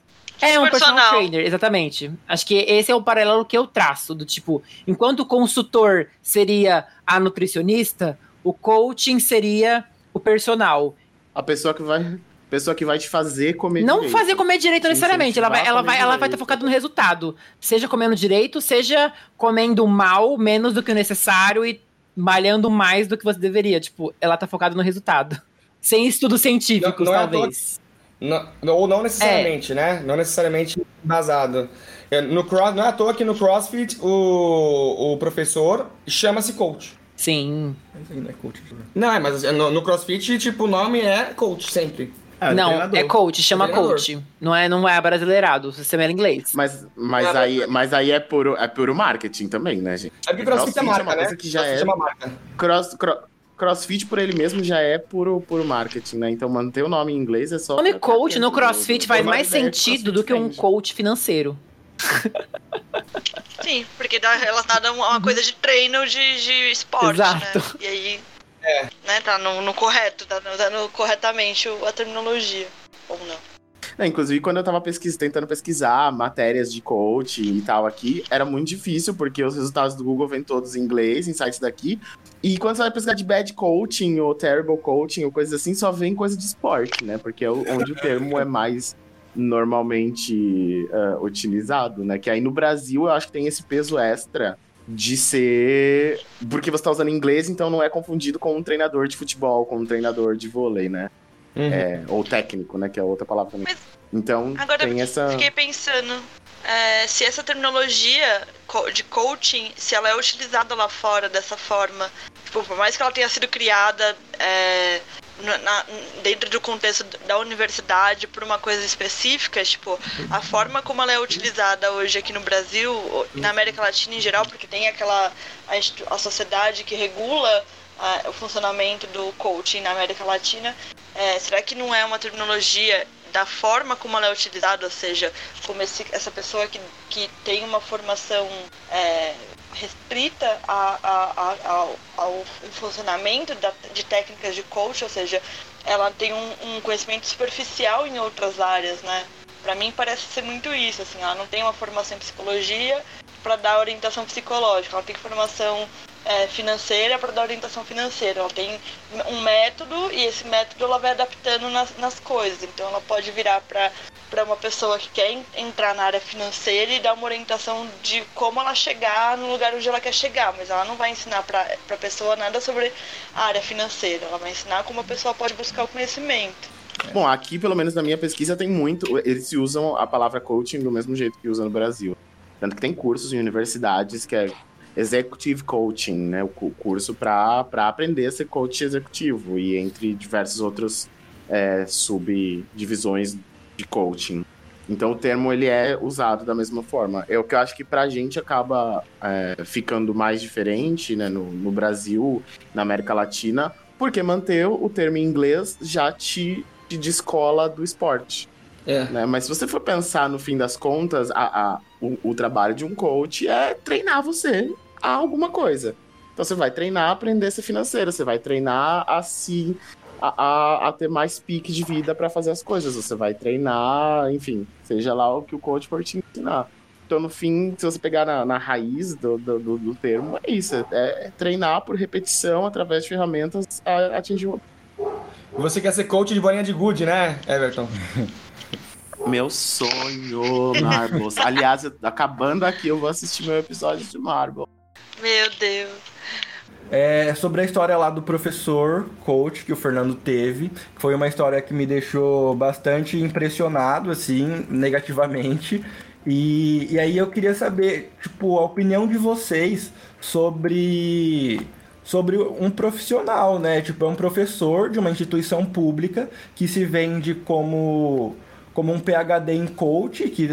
É um personal, Personal. trainer, exatamente. Acho que esse é o paralelo que eu traço, do tipo, enquanto o consultor seria a nutricionista, o coaching seria o personal. A pessoa que vai. Pessoa que vai te fazer comer Não direito. fazer comer direito Te necessariamente. Ela vai, ela vai, ela vai estar direito. focada no resultado. Seja comendo direito, seja comendo mal, menos do que o necessário e malhando mais do que você deveria. Tipo, ela tá focada no resultado. Sem estudos científicos, Não- não é talvez. Não- ou não necessariamente, né? Não necessariamente basado. É, No cross, não é à toa que no CrossFit o, o professor chama-se coach. Sim. Mas não é coach. Não, é, mas no, no CrossFit, tipo, o nome é coach sempre. Ah, não, treinador. é coach, chama Treinador. coach. Não é, não é brasileirado, o sistema era inglês. Mas, mas, aí, mas aí é puro, é puro marketing também, né, gente? É porque CrossFit é uma marca, né? coisa que já CrossFit é uma marca. Cross, cro- crossfit por ele mesmo já é puro, puro marketing, né? Então manter o nome em inglês é só. O nome coach no CrossFit faz mais sentido do que um CrossFit coach financeiro. Sim, porque dá relacionado a uma coisa de treino de, de esporte, Exato. né? E aí, né, tá no, no correto, tá no, tá corretamente o- a terminologia. Ou não. É, inclusive, quando eu tava pesquis- tentando pesquisar matérias de coaching e tal aqui, era muito difícil, porque os resultados do Google vêm todos em inglês, em sites daqui. E quando você vai pesquisar de bad coaching ou terrible coaching ou coisas assim, só vem coisa de esporte, né? Porque é onde o termo é mais normalmente ah, utilizado, né? Que aí no Brasil eu acho que tem esse peso extra de ser. Porque você tá usando inglês, então não é confundido com um treinador de futebol, com um treinador de vôlei, né? Uhum. É, ou técnico, né? Que é outra palavra também. Mas Então, Agora, tem essa. fiquei pensando é, se essa terminologia de coaching, se ela é utilizada lá fora dessa forma, tipo, por mais que ela tenha sido criada é, na- dentro do contexto da universidade por uma coisa específica, tipo, a forma como ela é utilizada hoje aqui no Brasil, na América Latina em geral, porque tem aquela a, a sociedade que regula ah, o funcionamento do coaching na América Latina, é, será que não é uma terminologia da forma como ela é utilizada, ou seja, como esse- essa pessoa que, que tem uma formação é, restrita a, a- a- ao, ao funcionamento da- de técnicas de coach, ou seja, ela tem um, um conhecimento superficial em outras áreas, né? Pra mim parece ser muito isso, assim, ela não tem uma formação em psicologia para dar orientação psicológica, ela tem formação é, financeira para dar orientação financeira, ela tem um método e esse método ela vai adaptando nas, nas coisas, então ela pode virar para para uma pessoa que quer en- entrar na área financeira e dar uma orientação de como ela chegar no lugar onde ela quer chegar, mas ela não vai ensinar para a pessoa nada sobre a área financeira, ela vai ensinar como a pessoa pode buscar o conhecimento. Bom, aqui, pelo menos na minha pesquisa, tem muito. Eles usam a palavra coaching do mesmo jeito que usam no Brasil. Tanto que tem cursos em universidades que é Executive Coaching, né? O cu- curso para aprender a ser coach executivo e entre diversos outros é, subdivisões de coaching. Então o termo ele é usado da mesma forma. É o que eu acho que pra gente acaba é, ficando mais diferente né, no, no Brasil, na América Latina, porque manter o termo em inglês já te, te descola do esporte. É. né? Mas se você for pensar no fim das contas, a, a- o, o trabalho de um coach é treinar você a alguma coisa. Então você vai treinar a aprender a ser financeiro, você vai treinar a se a, a- a ter mais pique de vida para fazer as coisas. Você vai treinar, enfim, seja lá o que o coach for te ensinar. Então, no fim, se você pegar na, na raiz do, do, do- termo, é isso. É, é treinar por repetição através de ferramentas a atingir um Você quer ser coach de bolinha de gude, né, Everton? Meu sonho, Marbles. Aliás, eu- acabando aqui, eu vou assistir meu episódio de Marble. Meu Deus. É sobre a história lá do professor coach que o Fernando teve, foi uma história que me deixou bastante impressionado, assim, negativamente. E, e aí eu queria saber, tipo, a opinião de vocês sobre sobre um profissional, né? Tipo, é um professor de uma instituição pública que se vende como como um PhD em coach, que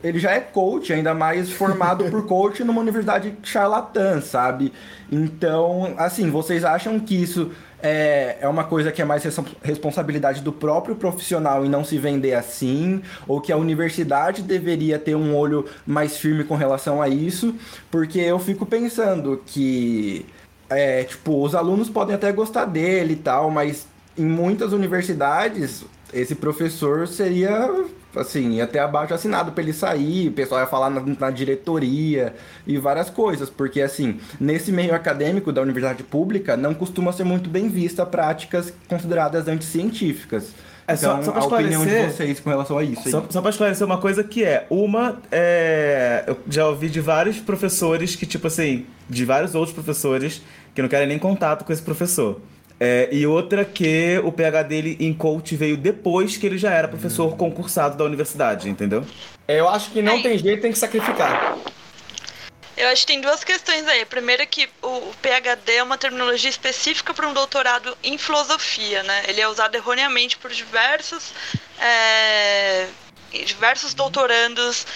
ele já é coach, ainda mais formado por coach numa universidade charlatã, sabe? Então, assim, vocês acham que isso é, é uma coisa que é mais res- responsabilidade do próprio profissional e não se vender assim? Ou que a universidade deveria ter um olho mais firme com relação a isso? Porque eu fico pensando que, é, tipo, os alunos podem até gostar dele e tal, mas em muitas universidades esse professor seria assim, até abaixo assinado para ele sair, o pessoal ia falar na, na diretoria e várias coisas, porque assim, nesse meio acadêmico da universidade pública não costuma ser muito bem vista práticas consideradas anticientíficas. É, só- então, só pra a opinião de vocês com relação a isso. aí. Só, só pra esclarecer uma coisa que é, uma é. Eu já ouvi de vários professores que, tipo assim, de vários outros professores que não querem nem contato com esse professor. É, e outra que o PH dele em coach veio depois que ele já era professor concursado da universidade, entendeu? Eu acho que não Ai. tem jeito, tem que sacrificar. Eu acho que tem duas questões aí. A primeira é que o o PhD é uma terminologia específica para um doutorado em filosofia, né? Ele é usado erroneamente por diversos é, diversos doutorandos,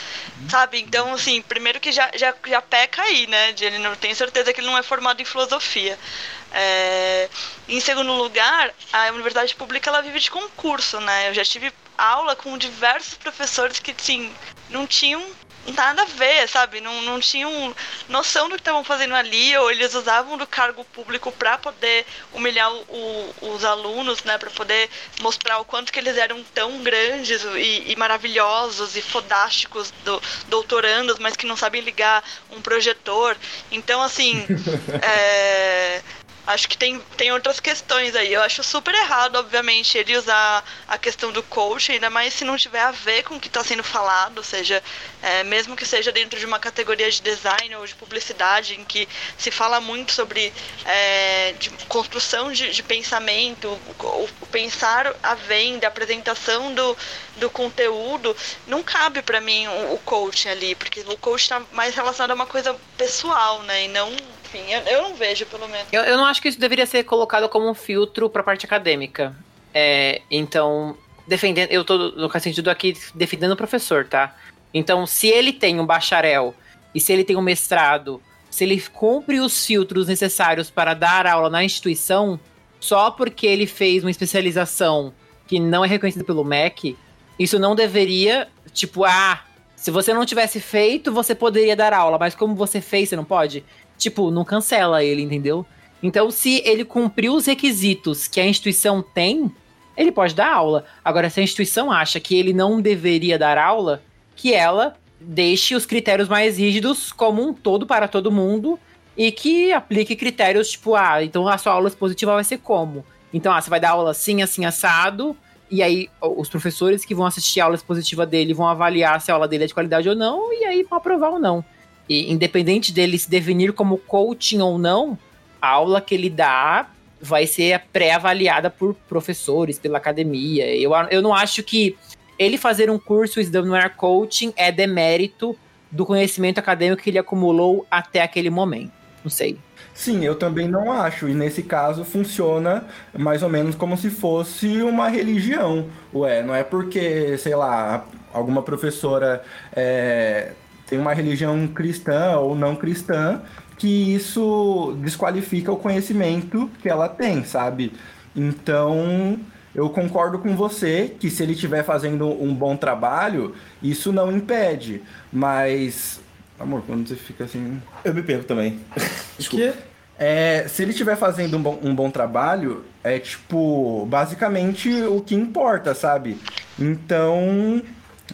sabe? Então, assim, primeiro que já, já, já peca aí, né? De ele não tem certeza que ele não é formado em filosofia. É, em segundo lugar, a universidade pública ela vive de concurso, né? Eu já tive aula com diversos professores que, assim, não tinham nada a ver, sabe? Não, não tinham noção do que estavam fazendo ali, ou eles usavam do cargo público para poder humilhar o- o- os alunos, né? Para poder mostrar o quanto que eles eram tão grandes e, e maravilhosos e fodásticos do, doutorandos, mas que não sabem ligar um projetor. Então, assim, é, Acho que tem, tem outras questões aí. Eu acho super errado, obviamente, ele usar a questão do coach, ainda mais se não tiver a ver com o que está sendo falado, ou seja, é, mesmo que seja dentro de uma categoria de design ou de publicidade, em que se fala muito sobre é, de construção de, de pensamento, o, pensar a venda, a apresentação do, do conteúdo, não cabe para mim o, o coach ali, porque o coach está mais relacionado a uma coisa pessoal, né? E não, enfim, eu, eu não vejo, pelo menos. Eu, eu não acho que isso deveria ser colocado como um filtro pra parte acadêmica. É, então, defendendo. Eu tô, no sentido aqui, defendendo o professor, tá? Então, se ele tem um bacharel e se ele tem um mestrado, se ele cumpre os filtros necessários para dar aula na instituição, só porque ele fez uma especialização que não é reconhecida pelo MEC, isso não deveria, tipo, ah, se você não tivesse feito, você poderia dar aula, mas como você fez, você não pode? Tipo, não cancela ele, entendeu? Então, se ele cumpriu os requisitos que a instituição tem, ele pode dar aula. Agora, se a instituição acha que ele não deveria dar aula, que ela deixe os critérios mais rígidos como um todo para todo mundo e que aplique critérios tipo, ah, então a sua aula expositiva vai ser como? Então, ah, você vai dar aula assim, assim, assado, e aí os professores que vão assistir a aula expositiva dele vão avaliar se a aula dele é de qualidade ou não, e aí vão aprovar ou não. E independente dele se definir como coaching ou não, a aula que ele dá vai ser pré-avaliada por professores, pela academia. Eu, eu não acho que ele fazer um curso estudando air coaching é demérito do conhecimento acadêmico que ele acumulou até aquele momento. Não sei. Sim, eu também não acho. E nesse caso funciona mais ou menos como se fosse uma religião. Ué, não é porque, sei lá, alguma professora é, tem uma religião cristã ou não cristã que isso desqualifica o conhecimento que ela tem, sabe? Então, eu concordo com você que se ele estiver fazendo um bom trabalho, isso não impede. Mas, amor, quando você fica assim. Eu me perco também. Que? É, se ele estiver fazendo um bom, um bom trabalho, é tipo, basicamente o que importa, sabe? Então,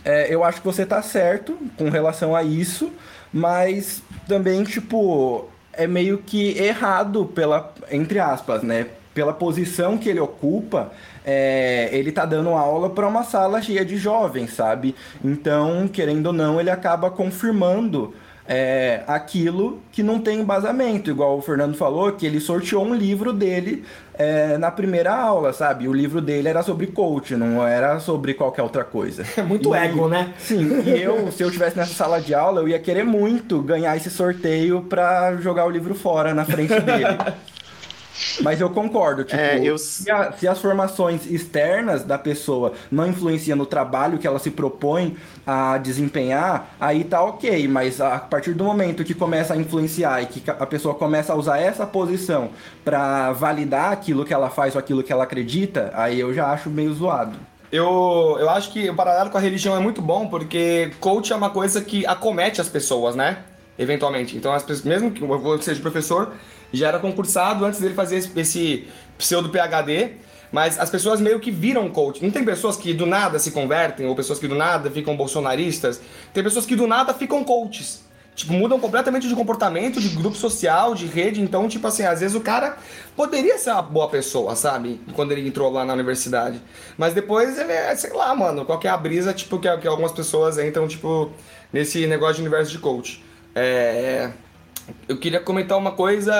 é, eu acho que você tá certo com relação a isso, mas também, tipo, é meio que errado pela, entre aspas, né? Pela posição que ele ocupa, é, ele tá dando aula para uma sala cheia de jovens, sabe? Então, querendo ou não, ele acaba confirmando é, aquilo que não tem embasamento, igual o Fernando falou, que ele sorteou um livro dele é, na primeira aula, sabe? O livro dele era sobre coach, não era sobre qualquer outra coisa. É muito E- ego, né? Sim, e eu, se eu tivesse nessa sala de aula, eu ia querer muito ganhar esse sorteio pra jogar o livro fora na frente dele. Mas eu concordo, tipo, É, eu- se, a- se as formações externas da pessoa não influenciam no trabalho que ela se propõe a desempenhar, aí tá ok, mas a partir do momento que começa a influenciar e que a pessoa começa a usar essa posição pra validar aquilo que ela faz ou aquilo que ela acredita, aí eu já acho meio zoado. Eu, eu acho que o paralelo com a religião é muito bom, porque coach é uma coisa que acomete as pessoas, né? Eventualmente. Então, as pessoas, mesmo que eu seja professor, já era concursado antes dele fazer esse, esse pseudo PhD, mas as pessoas meio que viram coach. Não tem pessoas que do nada se convertem, ou pessoas que do nada ficam bolsonaristas. Tem pessoas que do nada ficam coaches. Tipo, mudam completamente de comportamento, de grupo social, de rede. Então, tipo assim, às vezes o cara poderia ser uma boa pessoa, sabe? Quando ele entrou lá na universidade. Mas depois ele é, sei lá, mano, qual que é brisa, tipo, que, que algumas pessoas entram, tipo, nesse negócio de universo de coach. É. Eu queria comentar uma coisa,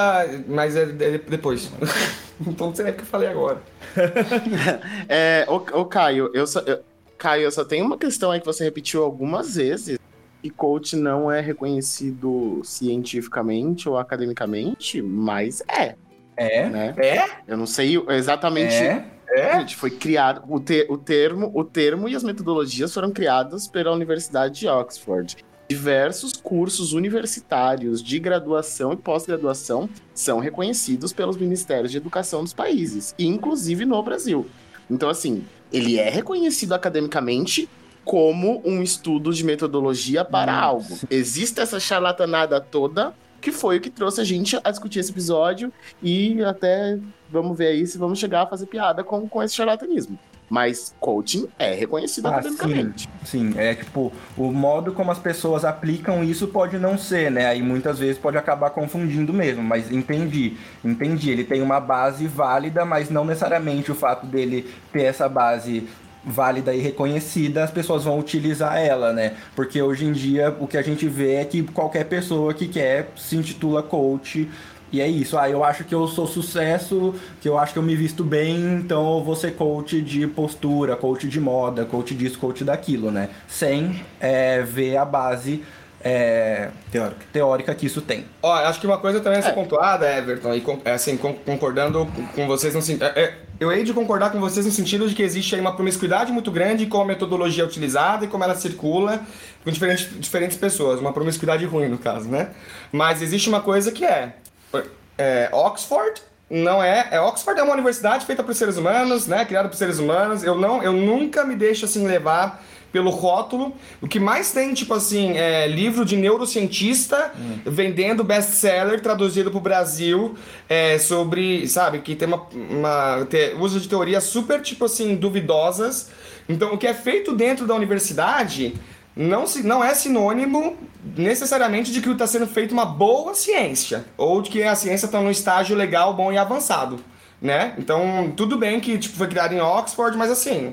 mas é é depois. então não sei nem o que eu falei agora. É, ô, ô, Caio, eu só, eu- Caio, eu só tenho uma questão aí que você repetiu algumas vezes. E coach não é reconhecido cientificamente ou academicamente, mas é, É? né? É? Eu não sei exatamente. É? É? Gente, foi criado o, te- o termo, o termo e as metodologias foram criadas pela Universidade de Oxford. Diversos cursos universitários de graduação e pós-graduação são reconhecidos pelos ministérios de educação dos países, inclusive no Brasil. Então, assim, ele é reconhecido academicamente como um estudo de metodologia para algo. Existe essa charlatanada toda que foi o que trouxe a gente a discutir esse episódio e até vamos ver aí se vamos chegar a fazer piada com, com esse charlatanismo. Mas coaching é reconhecido Ah, academicamente. Sim, é tipo, o modo como as pessoas aplicam isso pode não ser, né? Aí muitas vezes pode acabar confundindo mesmo, mas entendi, entendi. Ele tem uma base válida, mas não necessariamente o fato dele ter essa base válida e reconhecida, as pessoas vão utilizar ela, né? Porque hoje em dia o que a gente vê é que qualquer pessoa que quer se intitula coach e é isso, ah, eu acho que eu sou sucesso, que eu acho que eu me visto bem, então eu vou ser coach de postura, coach de moda, coach disso, coach daquilo, né? Sem é, ver a base é, Teórica. teórica que isso tem. Ó, acho que uma coisa também a ser É. pontuada, Everton, e con- é, assim, con- concordando com vocês no sentido. eu hei de concordar com vocês no sentido de que existe aí uma promiscuidade muito grande com a metodologia utilizada e como ela circula com diferentes, diferentes pessoas. Uma promiscuidade ruim, no caso, né? Mas existe uma coisa que é. É, Oxford não é, é. Oxford é uma universidade feita por seres humanos, né? Criada por seres humanos. Eu, não, eu nunca me deixo assim levar pelo rótulo. O que mais tem, tipo assim, é livro de neurocientista vendendo best-seller traduzido pro Brasil é, sobre, sabe, que tem uma, uma te- uso de teorias super, tipo assim, duvidosas. Então, o que é feito dentro da universidade não, se, não é sinônimo necessariamente de que está sendo feita uma boa ciência ou de que a ciência está no estágio legal, bom e avançado, né? Então, tudo bem que tipo, foi criado em Oxford, mas assim,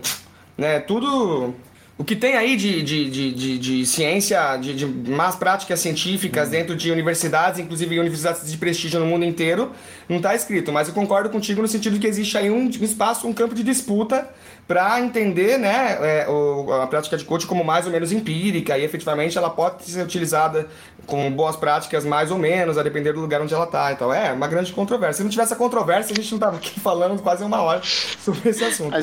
né, tudo... O que tem aí de, de, de, de, de ciência, de, de más práticas científicas dentro de universidades, inclusive universidades de prestígio no mundo inteiro, não está escrito. Mas eu concordo contigo no sentido de que existe aí um espaço, um campo de disputa para entender né, é, o- a prática de coaching como mais ou menos empírica e efetivamente ela pode ser utilizada com boas práticas mais ou menos, a depender do lugar onde ela está. Então é uma grande controvérsia. Se não tivesse a controvérsia, a gente não estava aqui falando quase uma hora sobre esse assunto.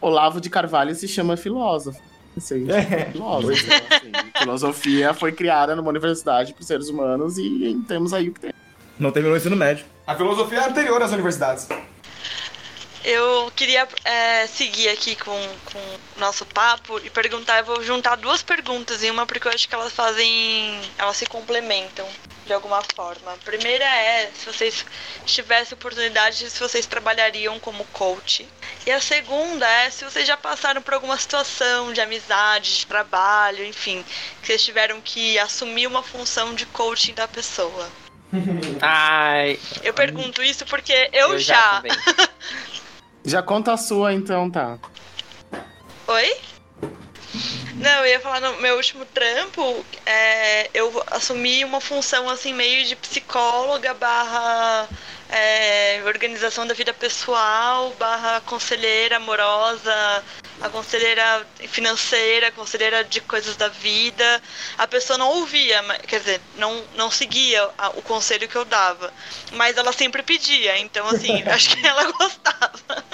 Olavo de Carvalho se chama filósofo. Isso aí, É. filósofo. assim. Filosofia foi criada numa universidade para seres humanos e temos aí o que tem. Não terminou o ensino médio. A filosofia é anterior às universidades. Eu queria é, seguir aqui com, com o nosso papo e perguntar, eu vou juntar duas perguntas em uma porque eu acho que elas fazem. elas se complementam de alguma forma. A primeira é se vocês tivessem oportunidade, se vocês trabalhariam como coach. E a segunda é se vocês já passaram por alguma situação de amizade, de trabalho, enfim, que vocês tiveram que assumir uma função de coaching da pessoa. Ai, Eu pergunto isso porque eu, eu já. já. Já conta a sua então, tá? Oi? Não, eu ia falar no meu último trampo, é, eu assumi uma função assim meio de psicóloga barra é, organização da vida pessoal, barra conselheira amorosa, a conselheira financeira, a conselheira de coisas da vida. A pessoa não ouvia, quer dizer, não, não seguia a- o conselho que eu dava. Mas ela sempre pedia, então assim, acho que ela gostava.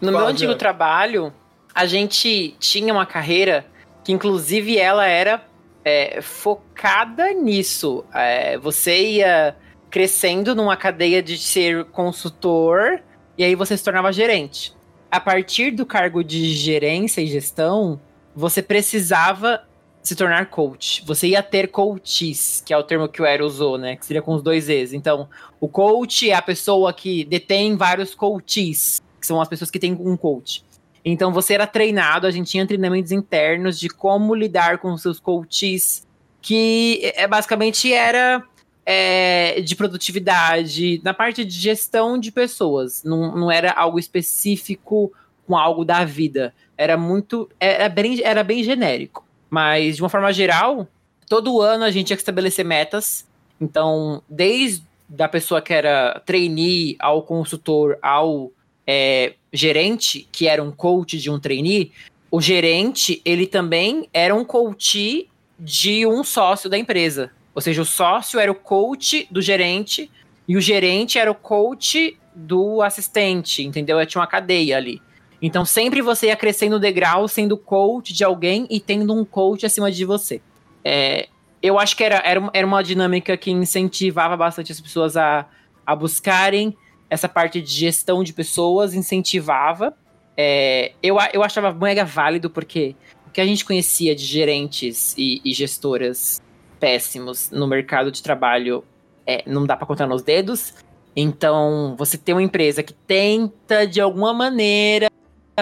No meu antigo trabalho, a gente tinha uma carreira que, inclusive, ela era é, focada nisso. É, você ia crescendo numa cadeia de ser consultor e aí você se tornava gerente. A partir do cargo de gerência e gestão, você precisava se tornar coach. Você ia ter coaches, que é o termo que o Ero usou, né? Que seria com os dois E's. Então, o coach é a pessoa que detém vários coaches, que são as pessoas que têm um coach. Então, você era treinado, a gente tinha treinamentos internos de como lidar com os seus coaches, que é, basicamente era é, de produtividade, na parte de gestão de pessoas. Não, não era algo específico com algo da vida. Era muito. Era bem, era bem genérico. Mas, de uma forma geral, todo ano a gente tinha que estabelecer metas. Então, desde da pessoa que era trainee ao consultor ao é, gerente, que era um coach de um trainee, o gerente, ele também era um coach de um sócio da empresa. Ou seja, o sócio era o coach do gerente e o gerente era o coach do assistente, entendeu? Tinha uma cadeia ali. Então sempre você ia crescendo o degrau sendo coach de alguém e tendo um coach acima de você. É, eu acho que era, era, era uma dinâmica que incentivava bastante as pessoas a, a buscarem essa parte de gestão de pessoas, incentivava. É, eu, eu achava mega válido, porque o que a gente conhecia de gerentes e, e gestoras péssimos no mercado de trabalho é, não dá para contar nos dedos. Então, você ter uma empresa que tenta, de alguma maneira,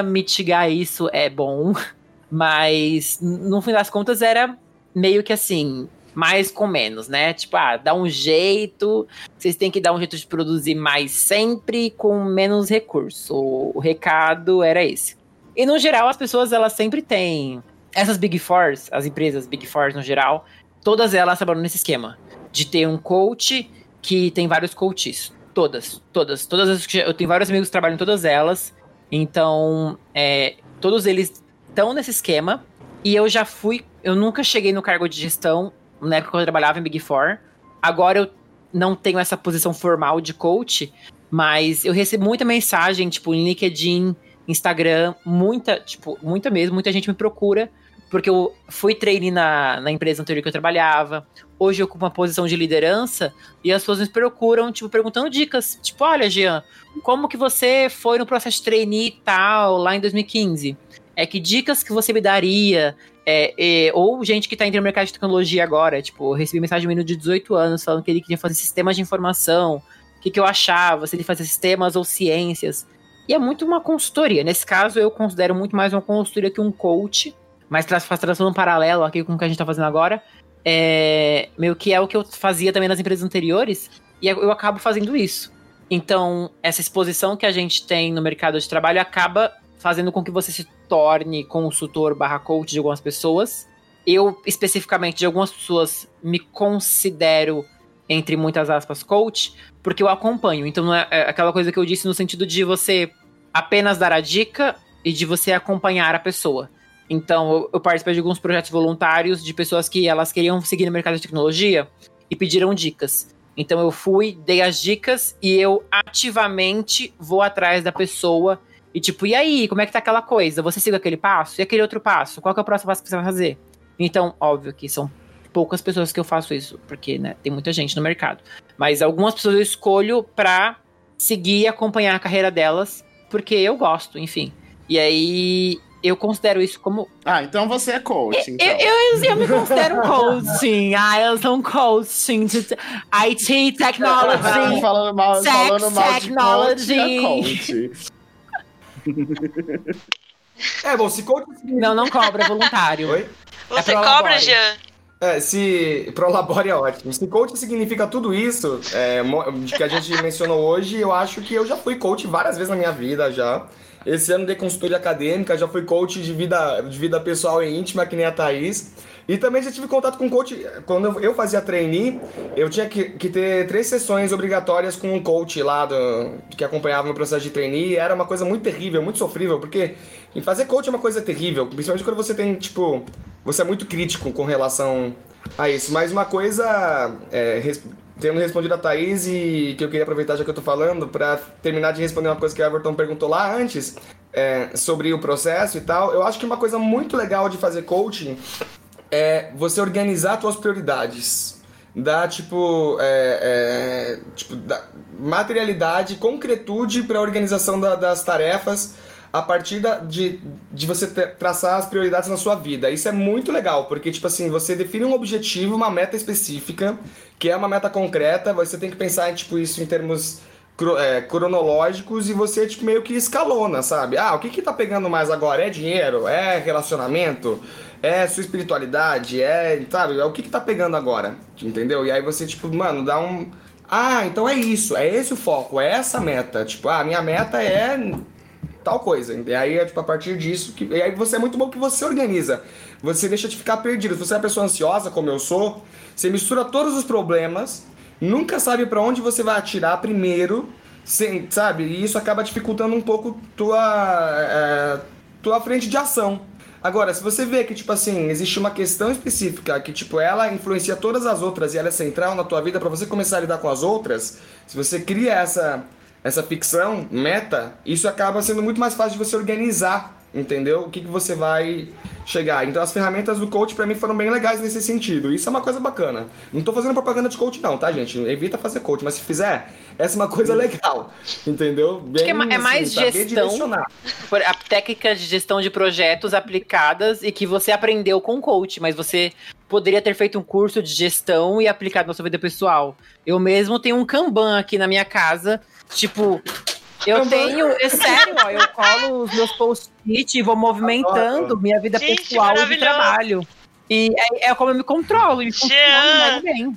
mitigar isso é bom, mas no fim das contas era meio que assim, mais com menos, né? Tipo, ah, dá um jeito, vocês têm que dar um jeito de produzir mais sempre com menos recurso. O recado era esse. E no geral, as pessoas elas sempre têm essas Big Fours, as empresas Big Fours no geral, todas elas trabalham nesse esquema de ter um coach que tem vários coaches. Todas, todas, todas as, eu tenho vários amigos que trabalham em todas elas. Então, é, todos eles estão nesse esquema. E eu já fui, eu nunca cheguei no cargo de gestão na época que eu trabalhava em Big Four. Agora eu não tenho essa posição formal de coach, mas eu recebo muita mensagem, tipo, em LinkedIn, Instagram, muita, tipo, muita mesmo, muita gente me procura, porque eu fui trainee na, na empresa anterior que eu trabalhava, hoje eu ocupo uma posição de liderança, e as pessoas me procuram, tipo, perguntando dicas, tipo, olha, Jean, como que você foi no processo de trainee tal, lá em 2015? É que dicas que você me daria? É, é, ou gente que está entrando no mercado de tecnologia agora, tipo, eu recebi mensagem de um menino de 18 anos falando que ele queria fazer sistemas de informação, o que, que eu achava, se ele fazia sistemas ou ciências. E é muito uma consultoria. Nesse caso, eu considero muito mais uma consultoria que um coach, mas faz traçando um paralelo aqui com o que a gente está fazendo agora. É, meio que é o que eu fazia também nas empresas anteriores, e eu acabo fazendo isso. Então, essa exposição que a gente tem no mercado de trabalho acaba fazendo com que você se torne consultor barra coach de algumas pessoas. Eu, especificamente, de algumas pessoas, me considero, entre muitas aspas, coach, porque eu acompanho. Então, não é, é aquela coisa que eu disse no sentido de você apenas dar a dica e de você acompanhar a pessoa. Então, eu, eu participei de alguns projetos voluntários de pessoas que elas queriam seguir no mercado de tecnologia e pediram dicas. Então, eu fui, dei as dicas e eu ativamente vou atrás da pessoa e tipo, e aí, como é que tá aquela coisa? Você siga aquele passo? E aquele outro passo? Qual é o próximo passo que você vai fazer? Então, óbvio que são poucas pessoas que eu faço isso, porque, né, tem muita gente no mercado. Mas algumas pessoas eu escolho pra seguir e acompanhar a carreira delas, porque eu gosto, enfim. E aí, eu considero isso como. Ah, então você é coach. Então. Eu, eu, eu me considero coaching. ah, eu sou um coaching de IT, technology. falando mal, sex, falando mal technology. de coach, é coach. É, bom, se coach. Não, não cobra, é voluntário. Oi? Você é cobra, Jean? É, se prolabore é ótimo. Se coach significa tudo isso é, que a gente mencionou hoje, eu acho que eu já fui coach várias vezes na minha vida já. Esse ano de consultoria acadêmica, já fui coach de vida, de vida pessoal e íntima, que nem a Thaís. E também já tive contato com coach. Quando eu fazia trainee, eu tinha que, que ter três sessões obrigatórias com um coach lá do, que acompanhava meu processo de trainee. Era uma coisa muito terrível, muito sofrível, porque fazer coach é uma coisa terrível, principalmente quando você tem, tipo, você é muito crítico com relação a isso. Mas uma coisa, é, tendo respondido a Thaís e que eu queria aproveitar já que eu tô falando, para terminar de responder uma coisa que o Everton perguntou lá antes, é, sobre o processo e tal, eu acho que uma coisa muito legal de fazer coaching é você organizar suas prioridades. Dar, tipo, é, é, tipo da materialidade, concretude para a organização da, das tarefas a partir da, de, de você traçar as prioridades na sua vida. Isso é muito legal, porque, tipo assim, você define um objetivo, uma meta específica, que é uma meta concreta, você tem que pensar, tipo, isso em termos é, cronológicos e você, tipo, meio que escalona, sabe? Ah, o que que tá pegando mais agora? É dinheiro? É relacionamento? É sua espiritualidade, é, sabe, é o que que tá pegando agora, entendeu? E aí você, tipo, mano, dá um... Ah, então é isso, é esse o foco, é essa meta. Tipo, ah, minha meta é tal coisa. E aí é tipo a partir disso que. E aí você é muito bom que você organiza. Você deixa de ficar perdido. Se você é uma pessoa ansiosa, como eu sou, você mistura todos os problemas, nunca sabe para onde você vai atirar primeiro, sem, sabe? E isso acaba dificultando um pouco tua, é, tua frente de ação. Agora, se você vê que, tipo assim, existe uma questão específica que, tipo, ela influencia todas as outras e ela é central na tua vida para você começar a lidar com as outras, se você cria essa, essa ficção, meta, isso acaba sendo muito mais fácil de você organizar entendeu? O que, que você vai chegar. Então as ferramentas do coach para mim foram bem legais nesse sentido. Isso é uma coisa bacana. Não tô fazendo propaganda de coach não, tá, gente? Evita fazer coach, mas se fizer, essa é uma coisa legal, entendeu? Bem, Acho que é, é assim, mais gestão, a técnica de gestão de projetos aplicadas e que você aprendeu com coach, mas você poderia ter feito um curso de gestão e aplicado na sua vida pessoal. Eu mesmo tenho um Kanban aqui na minha casa, tipo, eu tenho, é sério, ó, eu colo os meus post-it e vou movimentando Adoro. minha vida Gente, pessoal e trabalho. E é, é, como eu me controlo, e funciona bem.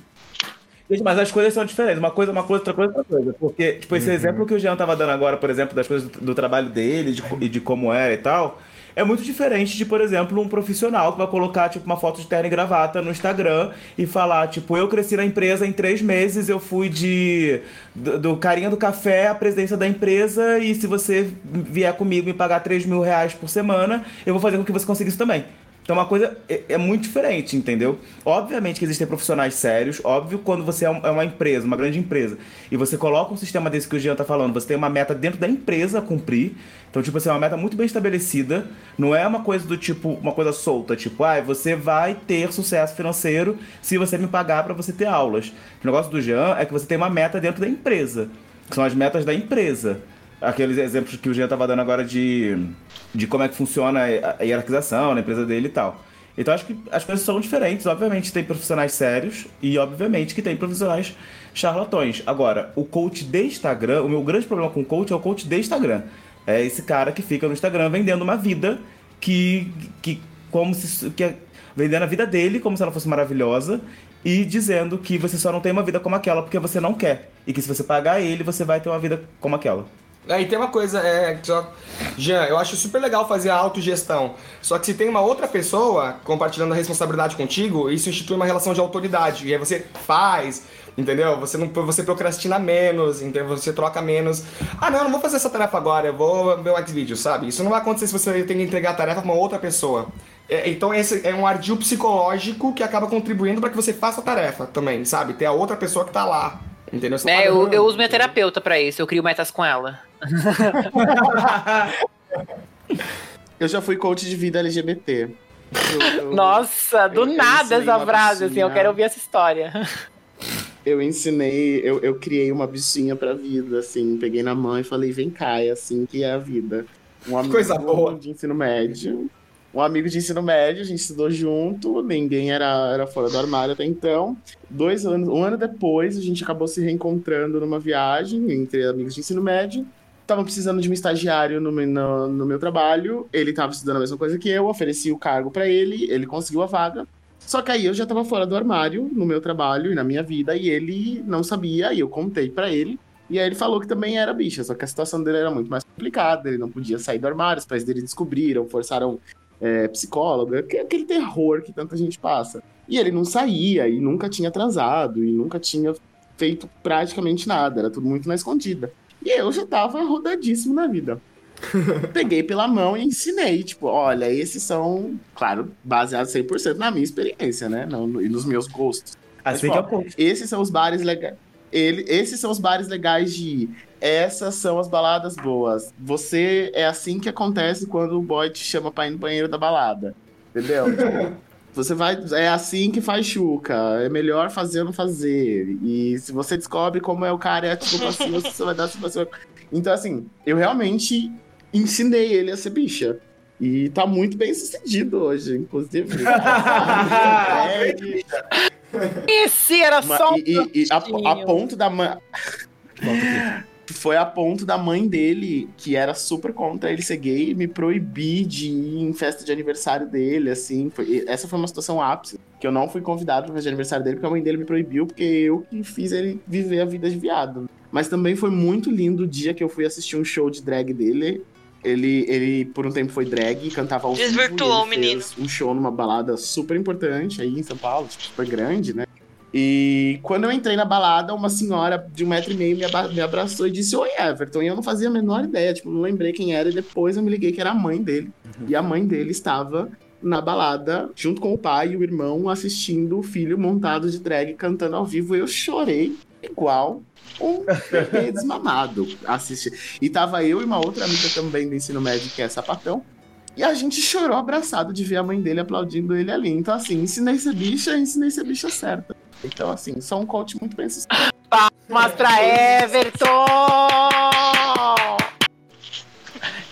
Gente, mas as coisas são diferentes. Uma coisa, uma coisa, outra coisa, outra coisa. Porque, tipo, esse uhum. exemplo que o Jean tava dando agora, por exemplo, das coisas do, do trabalho dele de, e de como era e tal, é muito diferente de, por exemplo, um profissional que vai colocar, tipo, uma foto de terno e gravata no Instagram e falar, tipo, eu cresci na empresa em três meses, eu fui de do, do carinha do café à presidência da empresa e se você vier comigo e pagar 3 mil reais por semana, eu vou fazer com que você consiga isso também. Então, uma coisa é, é, muito diferente, entendeu? Obviamente que existem profissionais sérios, óbvio, quando você é, é uma empresa, uma grande empresa, e você coloca um sistema desse que o Jean tá falando, você tem uma meta dentro da empresa a cumprir. Então, tipo assim, é uma meta muito bem estabelecida. Não é uma coisa do tipo, uma coisa solta, tipo, ah, você vai ter sucesso financeiro se você me pagar para você ter aulas. O negócio do Jean é que você tem uma meta dentro da empresa, que são as metas da empresa aqueles exemplos que o Jean estava dando agora de, de como é que funciona a hierarquização na empresa dele e tal. Então acho que as coisas são diferentes. Obviamente tem profissionais sérios e obviamente que tem profissionais charlatões. Agora, o coach de Instagram, o meu grande problema com o coach é o coach de Instagram. É esse cara que fica no Instagram vendendo uma vida que, que como se que é, vendendo a vida dele como se ela fosse maravilhosa e dizendo que você só não tem uma vida como aquela porque você não quer e que se você pagar ele você vai ter uma vida como aquela. Aí tem uma coisa, é, só, Jean, eu acho super legal fazer a autogestão. Só que se tem uma outra pessoa compartilhando a responsabilidade contigo, isso institui uma relação de autoridade. E aí você faz, entendeu? Você não você procrastina menos, entendeu? Você troca menos. Ah, não, eu não vou fazer essa tarefa agora, eu vou ver o Xvideo, sabe? Isso não vai acontecer se você tem que entregar a tarefa pra uma outra pessoa. É, então esse é um ardil psicológico que acaba contribuindo para que você faça a tarefa também, sabe? Ter a outra pessoa que tá lá. Entendeu? É, eu, eu uso minha terapeuta para isso, eu crio metas com ela. Eu já fui coach de vida LGBT. Eu, eu, Nossa, do nada essa frase, assim, eu quero ouvir essa história. Eu ensinei, eu, eu criei uma bichinha pra vida, assim, peguei na mão e falei, vem cá, é assim que é a vida. Um amigo Coisa boa. de ensino médio. Um amigo de ensino médio, a gente estudou junto, ninguém era, era fora do armário até então. Dois anos, um ano depois, a gente acabou se reencontrando numa viagem entre amigos de ensino médio estavam precisando de um estagiário no, no, no meu trabalho, ele estava estudando a mesma coisa que eu, ofereci o cargo para ele, ele conseguiu a vaga. Só que aí eu já estava fora do armário no meu trabalho e na minha vida e ele não sabia, e eu contei para ele. E aí ele falou que também era bicha, só que a situação dele era muito mais complicada, ele não podia sair do armário, os pais dele descobriram, forçaram é, psicóloga, aquele terror que tanta gente passa. E ele não saía, e nunca tinha transado, e nunca tinha feito praticamente nada, era tudo muito na escondida. E eu já tava rodadíssimo na vida. Peguei pela mão e ensinei, tipo, olha, esses são, claro, baseados 100% na minha experiência, né? Não, e nos meus gostos. Assim Mas, que é Esses são os bares legais. Ele, esses são os bares legais de ir. Essas são as baladas boas. Você é assim que acontece quando o boy te chama pra ir no banheiro da balada. Entendeu? Você vai. É assim que faz chuca. É melhor fazer ou não fazer. E se você descobre como é o cara é tipo assim, você vai dar tipo assim. Então, assim, eu realmente ensinei ele a ser bicha. E tá muito bem sucedido hoje, inclusive. Esse era só. E, e, e a, a, ponto da mãe foi a ponto da mãe dele, que era super contra ele ser gay, me proibir de ir em festa de aniversário dele, assim. Foi, essa foi uma situação ápice, que eu não fui convidado pra festa de aniversário dele, porque a mãe dele me proibiu, porque eu que fiz ele viver a vida de viado. Mas também foi muito lindo o dia que eu fui assistir um show de drag dele. Ele, ele, por um tempo, foi drag, cantava ao vivo. Desvirtuou e o menino. um show numa balada super importante aí em São Paulo, tipo, super grande, né? E quando eu entrei na balada, uma senhora de um metro e meio me, me abraçou e disse: Oi, Everton. E eu não fazia a menor ideia, tipo, não lembrei quem era. E depois eu me liguei que era a mãe dele. E a mãe dele estava na balada, junto com o pai e o irmão, assistindo o filho montado de drag cantando ao vivo. Eu chorei igual um bebê desmamado. Assisti. E tava eu e uma outra amiga também do ensino médio, que é sapatão. E a gente chorou abraçado de ver a mãe dele aplaudindo ele ali. Então, assim, ensinei ser bicha, ensinei ser bicha certa. Então, assim, sou um coach muito bem sucedido. Palmas pra Everton!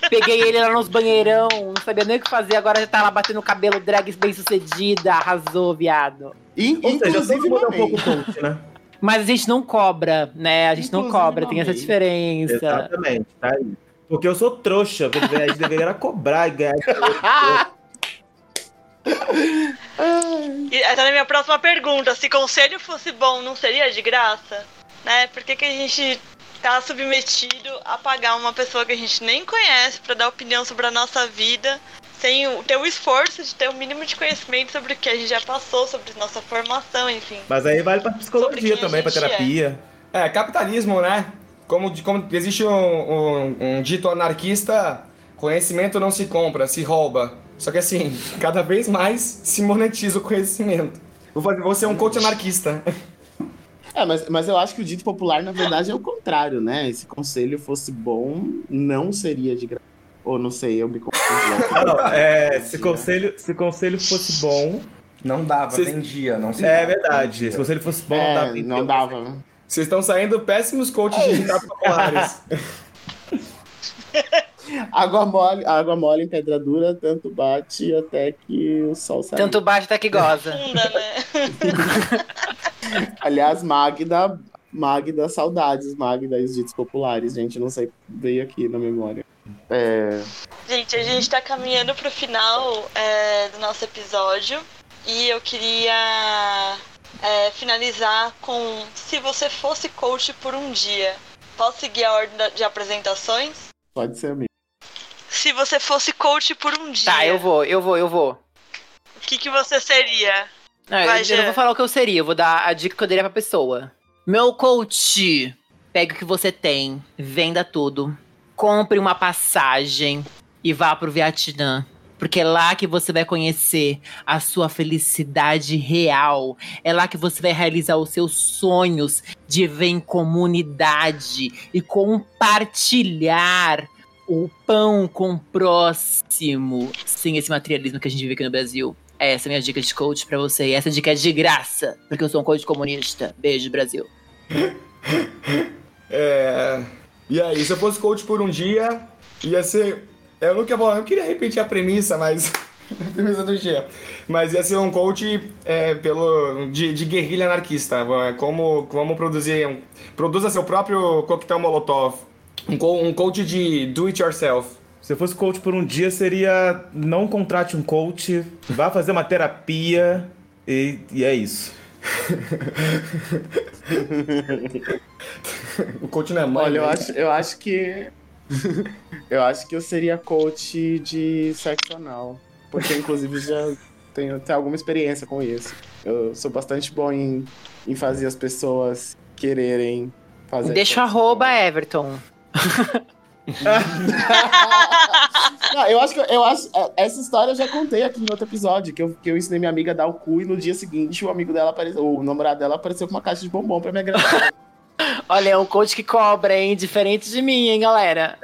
Peguei ele lá nos banheirão, não sabia nem o que fazer, agora já tá lá batendo cabelo, drag bem sucedida, arrasou, viado. E, Ou seja, inclusive, todo mundo é um pouco coach, né? Mas a gente não cobra, né? A gente não Inclusive, cobra, tem essa diferença. Exatamente, tá aí. Porque eu sou trouxa, porque a gente deveria cobrar e ganhar. E essa é a minha próxima pergunta. Se conselho fosse bom, não seria de graça? Né? Por que, que a gente tá submetido a pagar uma pessoa que a gente nem conhece pra dar opinião sobre a nossa vida, sem o, ter o esforço de ter o mínimo de conhecimento sobre o que a gente já passou, sobre nossa formação, enfim. Mas aí vale pra psicologia também, pra é. terapia. É, capitalismo, né? Como, como existe um, um- um dito anarquista, conhecimento não se compra, se rouba. Só que assim, cada vez mais se monetiza o conhecimento. Vou, fazer, ser um coach anarquista. É, mas, mas eu acho que o dito popular, na verdade, é o contrário, né? Se conselho fosse bom, não seria de graça. Ou não sei, eu me confundi. Não, não, é, se, conselho, se conselho fosse bom. Não dava, Vocês- vendia, não se É verdade. Se o conselho fosse bom, É, dava não dava. Vocês estão saindo péssimos coaches de ditados populares. Água mole, água mole em pedra dura, tanto bate até que o sol sai. Tanto bate até que goza. Funda, né? Aliás, Magda, Magda, saudades, Magda e os ditos populares, gente, não sei, veio aqui na memória. É, Gente, a gente tá caminhando pro final é, do nosso episódio e eu queria é, finalizar com se você fosse coach por um dia. Posso seguir a ordem de apresentações? pode ser amigo. Se você fosse coach por um dia, Tá, eu vou, eu vou, eu vou. o que, que você seria? Não, eu, Vai, eu Jean. não vou falar o que eu seria, eu vou dar a dica que eu daria pra pessoa. Meu coach, pegue o que você tem, venda tudo, compre uma passagem e vá pro Vietnã. Porque é lá que você vai conhecer a sua felicidade real. É lá que você vai realizar os seus sonhos de viver em comunidade e compartilhar o pão com o próximo. Sem esse materialismo que a gente vive aqui no Brasil. Essa é a minha dica de coach pra você. E essa dica é de graça, porque eu sou um coach comunista. Beijo, Brasil. É... E aí, se eu fosse coach por um dia, ia ser. Eu não queria, eu queria repetir a premissa, mas. a premissa do dia. Mas ia ser um coach é, pelo, de, de guerrilha anarquista. é, Como, como produzir. Produza seu próprio coquetel molotov. Um, co- um coach de do it yourself. Se eu fosse coach por um dia, seria não contrate um coach, vá fazer uma terapia e, e é isso. O coach não é mãe. Olha, eu né? acho, eu acho que. eu acho que eu seria coach de sexo anal. Porque, inclusive, já tenho, tenho alguma experiência com isso. Eu sou bastante bom em, em fazer as pessoas quererem fazer. Deixa arroba. Everton. Não, eu acho que eu acho. Essa história eu já contei aqui em outro episódio, que eu, que eu ensinei minha amiga a dar o cu e no dia seguinte o amigo dela apareceu. O namorado dela apareceu com uma caixa de bombom pra me agradar. Olha, é um coach que cobra, hein? Diferente de mim, hein, galera?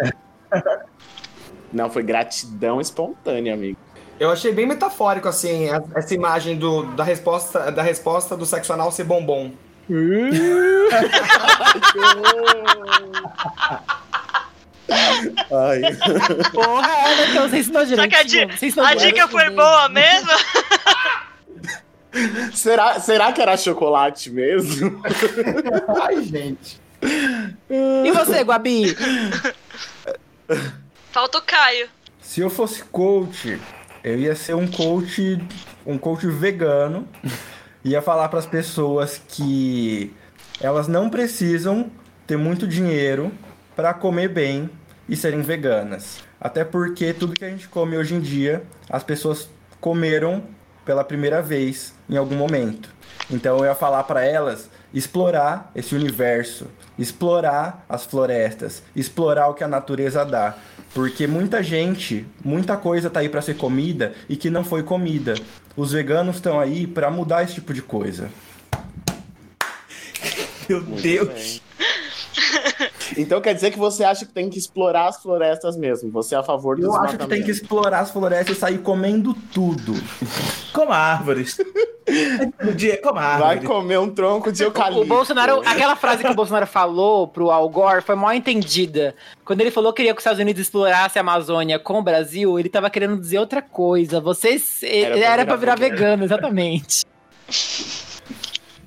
Não, foi gratidão espontânea, amigo. Eu achei bem metafórico, assim, essa imagem do, da, resposta, da resposta do sexo anal ser bombom. Ai. Porra, Everton, você ensinou Só que a, direitinho. di- Você ensinou a dica foi direitinho. boa mesmo? será, será que era chocolate mesmo? Ai, gente. E você, Guabi? Falta o Caio. Se eu fosse coach, eu ia ser um coach, um coach vegano. Ia falar para as pessoas que elas não precisam ter muito dinheiro para comer bem e serem veganas. Até porque tudo que a gente come hoje em dia, as pessoas comeram pela primeira vez em algum momento. Então eu ia falar para elas explorar esse universo, explorar as florestas, explorar o que a natureza dá. Porque muita gente, muita coisa tá aí para ser comida e que não foi comida. Os veganos estão aí para mudar esse tipo de coisa. Meu Muito Deus. Então quer dizer que você acha que tem que explorar as florestas mesmo? Você é a favor do Eu acho que tem que explorar as florestas e sair comendo tudo. Coma árvores. No dia, coma Vai árvores. comer um tronco de eucalipto. O Bolsonaro, aquela frase que o Bolsonaro falou pro Al Gore foi mal entendida. Quando ele falou que queria que os Estados Unidos explorasse a Amazônia com o Brasil, ele tava querendo dizer outra coisa. Vocês. Era, pra era pra virar virar vegano, exatamente.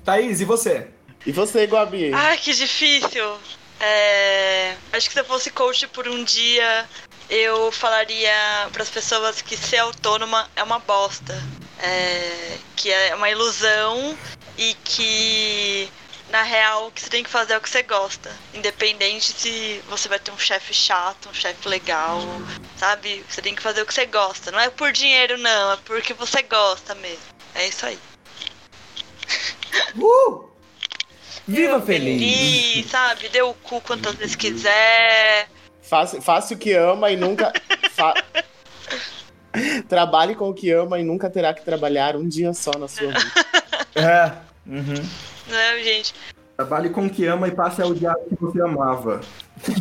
Thaís, e você? E você, Guabi? Ai, que difícil. É, Acho que se eu fosse coach por um dia, eu falaria para as pessoas que ser autônoma é uma bosta. É, Que é uma ilusão e que, na real, o que você tem que fazer é o que você gosta. Independente se você vai ter um chefe chato, um chefe legal, sabe? Você tem que fazer o que você gosta. Não é por dinheiro, não, é porque você gosta mesmo. É isso aí. Uh! Viva feliz! Feliz, sabe? Dê o cu quantas vezes quiser. Faça, faça o que ama e nunca. fa- Trabalhe com o que ama e nunca terá que trabalhar um dia só na sua vida. É. Uhum. Né, gente? Trabalhe com o que ama e passe a odiar o que você amava.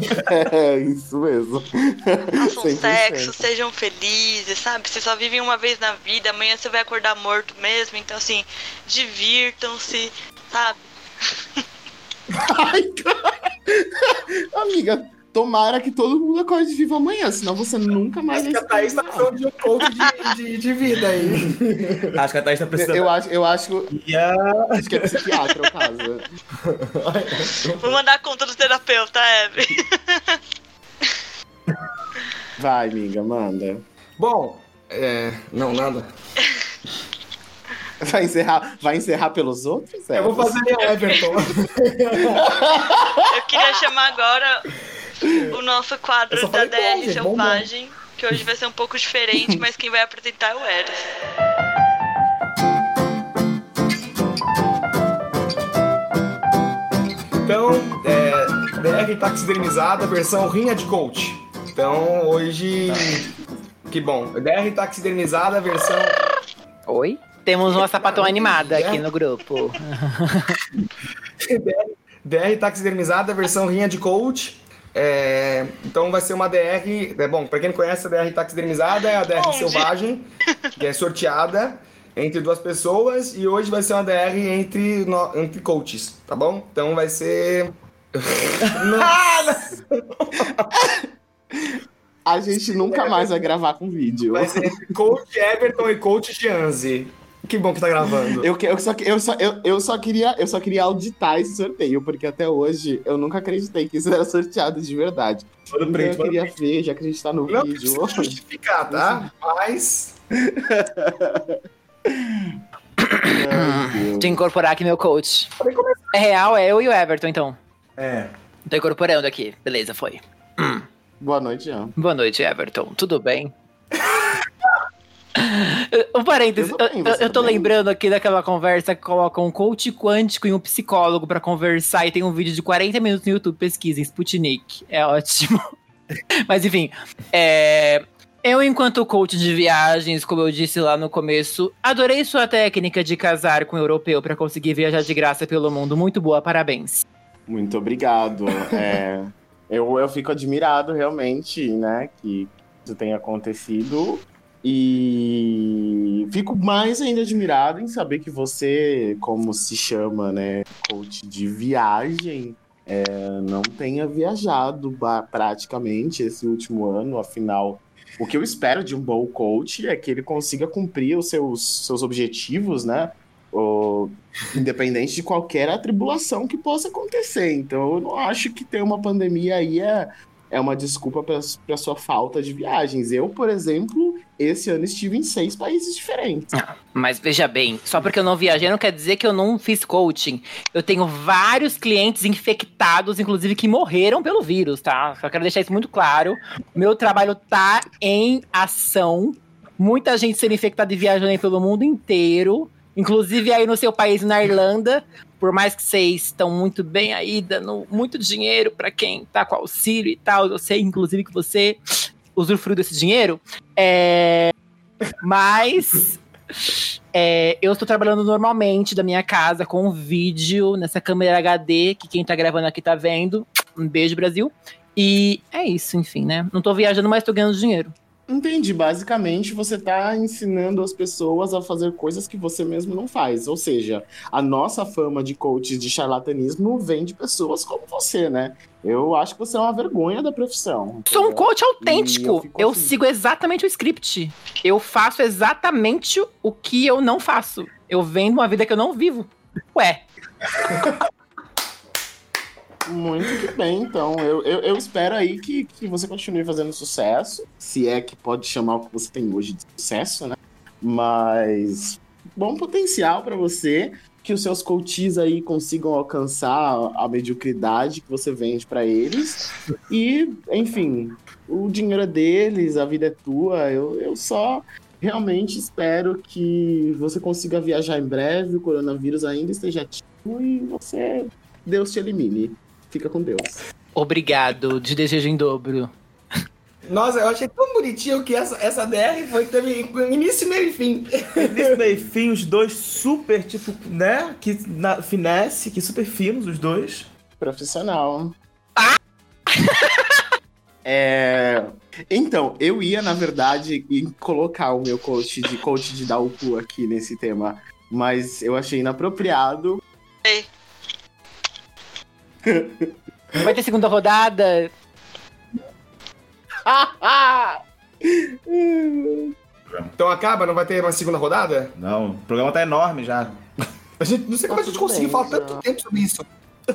É, isso mesmo. Façam 100%. sexo, sejam felizes, sabe? Vocês só vivem uma vez na vida, amanhã você vai acordar morto mesmo. Então, assim, divirtam-se, sabe? Ai, cara. Amiga, tomara que todo mundo acorde vivo amanhã, senão você nunca mais Acho que vai a Thaís tá falando de um coach de, de, de vida aí. Acho que a Thaís tá precisando. eu acho, eu acho, Ia- acho que é psiquiatra o caso. Vou mandar a conta do terapeuta, Evelyn. Vai, amiga, manda. Bom, é. Não, nada. Vai encerrar, vai encerrar pelos outros? Eu vou fazer Everton. Eu queria chamar agora o nosso quadro da DR bom, gente, bom Selvagem, que hoje vai ser um pouco diferente, mas quem vai apresentar é o Eros. Então, é, DR taxidermizada, versão rinha de coach. Então, hoje. Que bom. DR taxidermizada, versão. Oi? Temos uma sapatão animada aqui no grupo. DR taxidermizada, versão rinha de coach. É, então vai ser uma DR. É, bom, pra quem não conhece, a DR taxidermizada é a DR Onde? selvagem, que é sorteada entre duas pessoas. E hoje vai ser uma DR entre, no- entre coaches, tá bom? Então vai ser. Nossa! A gente nunca mais vai gravar com vídeo. Vai ser entre coach Everton e coach Gianzi. Que bom que tá gravando. Eu, que- eu, só, eu, só, eu, eu, só queria, eu só queria auditar esse sorteio, porque até hoje eu nunca acreditei que isso era sorteado de verdade. Manda Então print, eu queria ver, já que a gente tá no Não vídeo. precisa justificar, tá? Mas. Ai, Deus. De incorporar aqui meu coach. É real, é eu e o Everton, então. É. Tô incorporando aqui. Beleza, foi. Boa noite, Jean. Boa noite, Everton. Tudo bem? Um parênteses, Eu eu, eu tô lembrando aqui daquela conversa que colocam um coach quântico e um psicólogo pra conversar e tem um vídeo de 40 minutos no YouTube, pesquisem, Sputnik. É ótimo. Mas enfim, é, eu enquanto coach de viagens, como eu disse lá no começo, adorei sua técnica de casar com um europeu pra conseguir viajar de graça pelo mundo. Muito boa, parabéns. Muito obrigado. É, eu, eu fico admirado realmente, né, que isso tenha acontecido. E fico mais ainda admirado em saber que você, como se chama, né, coach de viagem, é, não tenha viajado praticamente esse último ano. Afinal, o que eu espero de um bom coach é que ele consiga cumprir os seus, seus objetivos, né? independente de qualquer atribulação que possa acontecer. Então, eu não acho que ter uma pandemia aí é, é uma desculpa para sua falta de viagens. Eu, por exemplo, esse ano estive em seis países diferentes. Mas veja bem, só porque eu não viajei não quer dizer que eu não fiz coaching. Eu tenho vários clientes infectados, inclusive que morreram pelo vírus, tá? Só quero deixar isso muito claro. Meu trabalho tá em ação. Muita gente sendo infectada e viajando pelo mundo inteiro. Inclusive aí no seu país, na Irlanda, por mais que vocês estão muito bem aí, dando muito dinheiro para quem tá com auxílio e tal, eu sei, inclusive, que você usufruiu desse dinheiro. É... Mas é, eu estou trabalhando normalmente da minha casa com vídeo nessa câmera HD que quem tá gravando aqui tá vendo. Um beijo, Brasil. E é isso, enfim, né? Não tô viajando, mas tô ganhando dinheiro. Entendi. Basicamente, você está ensinando as pessoas a fazer coisas que você mesmo não faz. Ou seja, a nossa fama de coach de charlatanismo vem de pessoas como você, né? Eu acho que você é uma vergonha da profissão. Sou um coach autêntico. Eu, eu assim. sigo exatamente o script. Eu faço exatamente o que eu não faço. Eu vendo uma vida que eu não vivo. Ué. Muito que bem, então. Eu, eu, eu, espero aí que, que você continue fazendo sucesso. Se é que pode chamar o que você tem hoje de sucesso, né? Mas bom potencial para você. Que os seus coaches aí consigam alcançar a mediocridade que você vende para eles. E, enfim, o dinheiro é deles, a vida é tua. Eu, eu só realmente espero que você consiga viajar em breve, o coronavírus ainda esteja ativo e você, Deus te elimine. Fica com Deus. Obrigado, de desejo em dobro. Nossa, eu achei tão bonitinho que essa, essa DR foi teve início, meio e fim. Início, meio e fim, os dois super, tipo, né? Que na, finesse, que super finos, os dois. Profissional. Ah! é... Então, eu ia, na verdade, colocar o meu coach de coach de dar o cu aqui nesse tema, mas eu achei inapropriado. Ei. Vai ter segunda rodada. então acaba? Não vai ter uma segunda rodada? Não, o programa tá enorme já. A gente, não sei como a gente conseguiu falar tanto tempo sobre isso.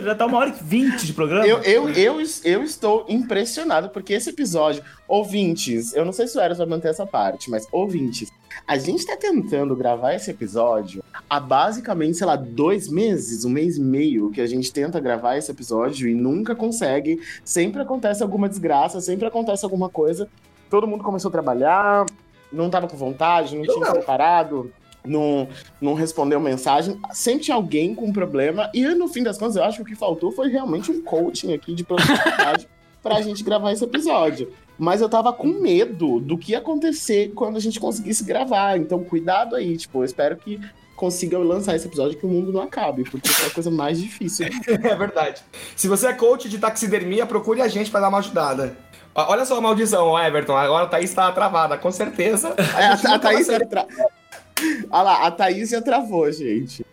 Já tá uma hora e vinte de programa. Eu, eu, eu, eu estou impressionado, porque esse episódio, ouvintes, eu não sei se o Eros vai manter essa parte, mas ouvintes, a gente tá tentando gravar esse episódio há basicamente, sei lá, dois meses, um mês e meio que a gente tenta gravar esse episódio e nunca consegue. Sempre acontece alguma desgraça, sempre acontece alguma coisa. Todo mundo começou a trabalhar, não tava com vontade, não eu tinha não. preparado não, não respondeu mensagem. Sempre tinha alguém com problema. E no fim das contas, eu acho que o que faltou foi realmente um coaching aqui de produtividade pra gente gravar esse episódio. Mas eu tava com medo do que ia acontecer quando a gente conseguisse gravar. Então, cuidado aí. Tipo, eu espero que consiga lançar esse episódio que o mundo não acabe, porque é a coisa mais difícil. é verdade. Se você é coach de taxidermia, procure a gente para dar uma ajudada. Olha só a maldição, Everton. Agora a Thaís tá travada, com certeza. A, é, a, a Thaís tá tra... Olha lá, a Thaís já travou, gente.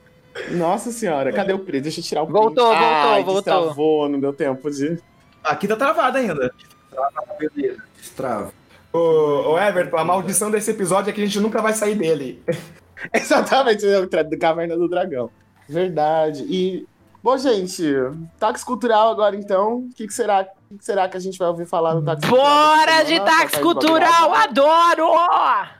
Nossa senhora, cadê o Cris? Deixa eu tirar o print. Voltou, voltou, Ai, voltou. Travou, não deu tempo de. Aqui tá travado ainda. Trava, beleza. Destrava. Ô, ô, Everton, a maldição desse episódio é que a gente nunca vai sair dele. Exatamente, do Caverna do Dragão. Verdade. E, bom, gente, táxi cultural agora então. O que, que, será, que, que será que a gente vai ouvir falar no táxi cultural? Bora de táxi cultural, adoro!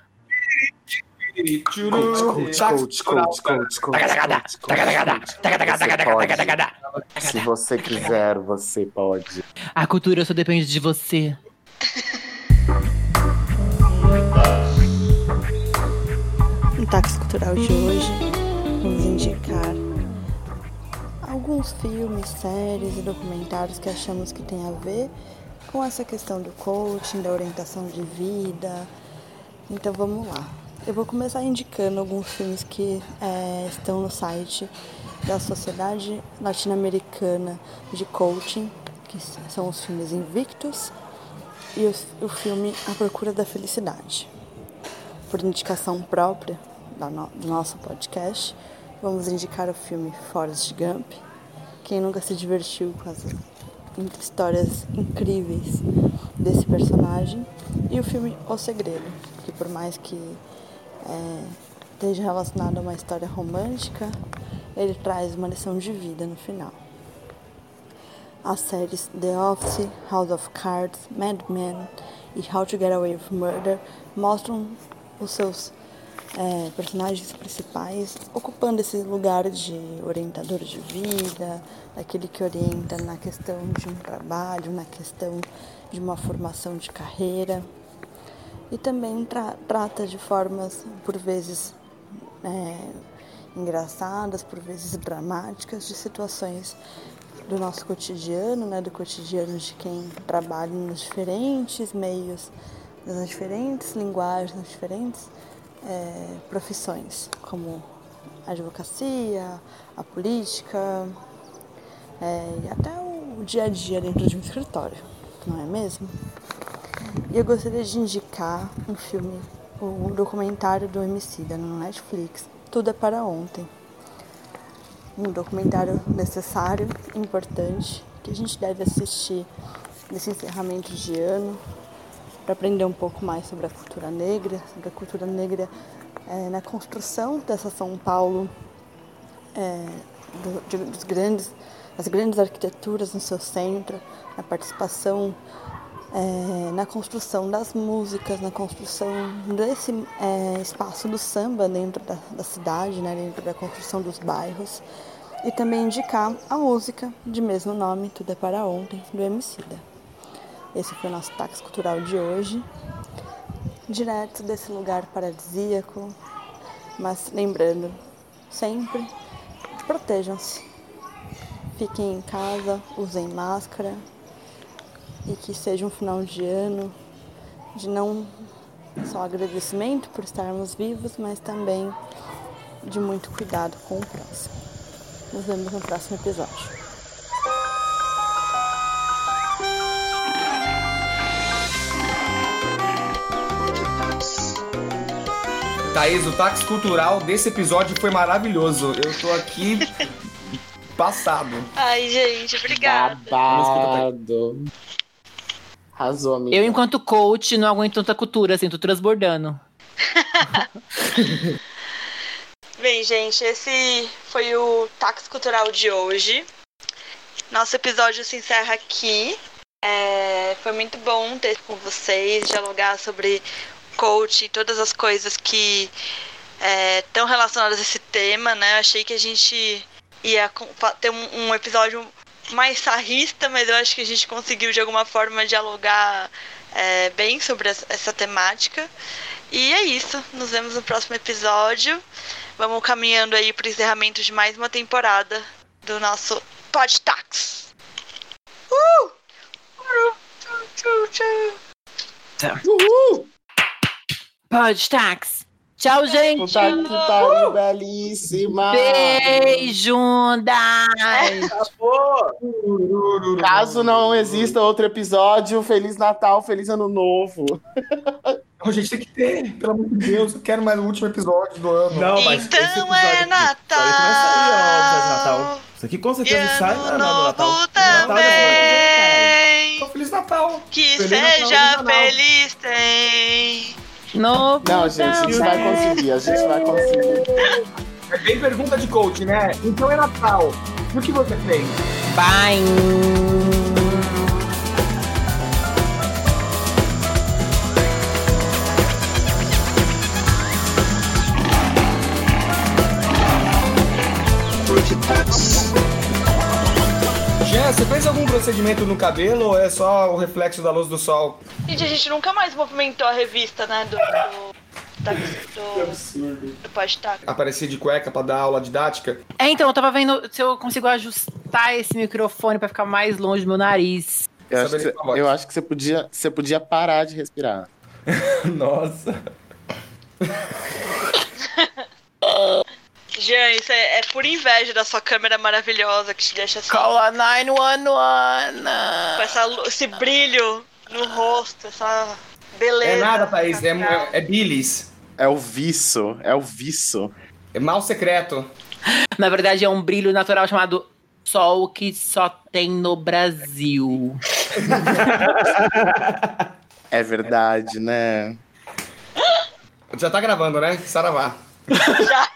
Se você quiser, você pode. A cultura só depende de você. No táxi cultural de hoje, vamos indicar alguns filmes, séries e documentários que achamos que tem a ver com essa questão do coaching, da orientação de vida. Então vamos lá. Eu vou começar indicando alguns filmes que é, estão no site da Sociedade Latino-Americana de Coaching, que são os filmes Invictus e o, o filme A Procura da Felicidade. Por indicação própria no, do nosso podcast, vamos indicar o filme Forrest Gump. Quem nunca se divertiu com as histórias incríveis desse personagem. E o filme O Segredo, que por mais que é, esteja relacionado a uma história romântica, ele traz uma lição de vida no final. As séries The Office, House of Cards, Mad Men e How to Get Away with Murder mostram os seus é, personagens principais ocupando esse lugar de orientador de vida, daquele que orienta na questão de um trabalho, na questão de uma formação de carreira. E também tra trata de formas, por vezes, é, engraçadas, por vezes dramáticas, de situações do nosso cotidiano, né, do cotidiano de quem trabalha nos diferentes meios, nas diferentes linguagens, nas diferentes é, profissões, como a advocacia, a política é, e até o dia a dia dentro de um escritório, não é mesmo? E eu gostaria de indicar um filme, um documentário do Emicida no Netflix, Tudo é para Ontem. Um documentário necessário, importante, que a gente deve assistir nesse encerramento de ano, para aprender um pouco mais sobre a cultura negra, sobre a cultura negra é, na construção dessa São Paulo, é, do, de, dos grandes, das grandes arquiteturas no seu centro, na participação é, na construção das músicas, na construção desse é, espaço do samba dentro da, da cidade, né, dentro da construção dos bairros, e também indicar a música de mesmo nome, Tudo é para Ontem, do Emicida. Esse foi o nosso táxi cultural de hoje, direto desse lugar paradisíaco, mas lembrando sempre, protejam-se, fiquem em casa, usem máscara e que seja um final de ano de não só agradecimento por estarmos vivos, mas também de muito cuidado com o próximo. Nos vemos no próximo episódio. Thaís, o táxi cultural desse episódio foi maravilhoso. Eu tô aqui passado. Ai, gente, obrigada. Babado. Arrasou, amiga. Eu, enquanto coach, não aguento tanta cultura, assim, tô transbordando. Bem, gente, esse foi o táxi cultural de hoje. Nosso episódio se encerra aqui. É, foi muito bom ter com vocês, dialogar sobre coach e todas as coisas que estão é, relacionadas a esse tema, né? Achei que a gente ia ter um, um episódio mais sarrista, mas eu acho que a gente conseguiu de alguma forma dialogar é, bem sobre essa temática. E é isso. Nos vemos no próximo episódio. Vamos caminhando aí para o encerramento de mais uma temporada do nosso Podtax. Uh! Uhul! Podtax. Tchau, gente. Puta que pariu, belíssima. Beijundas. Caso não exista outro episódio, Feliz Natal, Feliz Ano Novo. A gente tem que ter, pelo amor de Deus. Eu quero mais o último episódio do ano. Não, mas Então esse episódio é aqui, Natal. Vai sair, ó, de Natal. Isso aqui com E certeza sai ano na, na, no Natal. novo Natal também. Então, Feliz Natal. Que Feliz Natal, seja Feliz Natal. feliz tem. Novo Não, gente, a gente vai conseguir, a gente vai conseguir. É bem pergunta de coach, né? Então é Natal. E o que você fez? Bye. Procedimento no cabelo ou é só o reflexo da luz do sol? Gente, a gente nunca mais movimentou a revista, né? Do. do, da- do, do Podtax. Aparecer de cueca pra dar aula didática? É, então, eu tava vendo se eu consigo ajustar esse microfone pra ficar mais longe do meu nariz. Eu acho, você, eu acho que você podia, você podia parar de respirar. Nossa. Jean, isso é, é por inveja da sua câmera maravilhosa que te deixa assim. Call a 911. Com essa, esse brilho no rosto, essa beleza. É nada, Thaís. É, é, é bilis. É o viço, é o viço. É mal secreto. Na verdade, é um brilho natural chamado sol que só tem no Brasil. É verdade, né? Já tá gravando, né? Saravá. Já.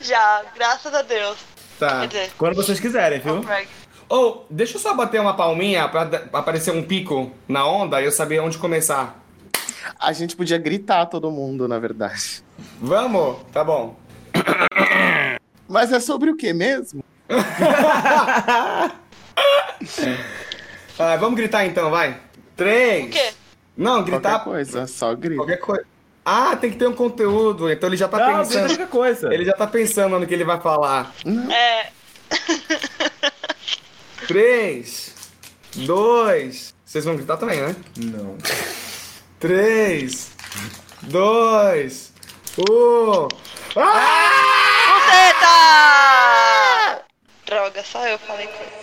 Já, graças a Deus. Tá. Quer dizer, Quando vocês quiserem, viu? Greg. Ô, deixa eu só bater uma palminha pra aparecer um pico na onda e eu saber onde começar. A gente podia gritar todo mundo, na verdade. Vamos? Tá bom. Mas é sobre o que mesmo? Ah, vamos gritar então, vai. Três. O quê? Não, Qualquer gritar coisa, só grita. qualquer coisa. Ah, tem que ter um conteúdo. Então ele já tá Não, pensando. qualquer coisa. Ele já tá pensando no que ele vai falar. É. Três, dois. Vocês vão gritar também, né? Não. Três, dois, um. Ah! Buceta! Droga, só eu falei coisa.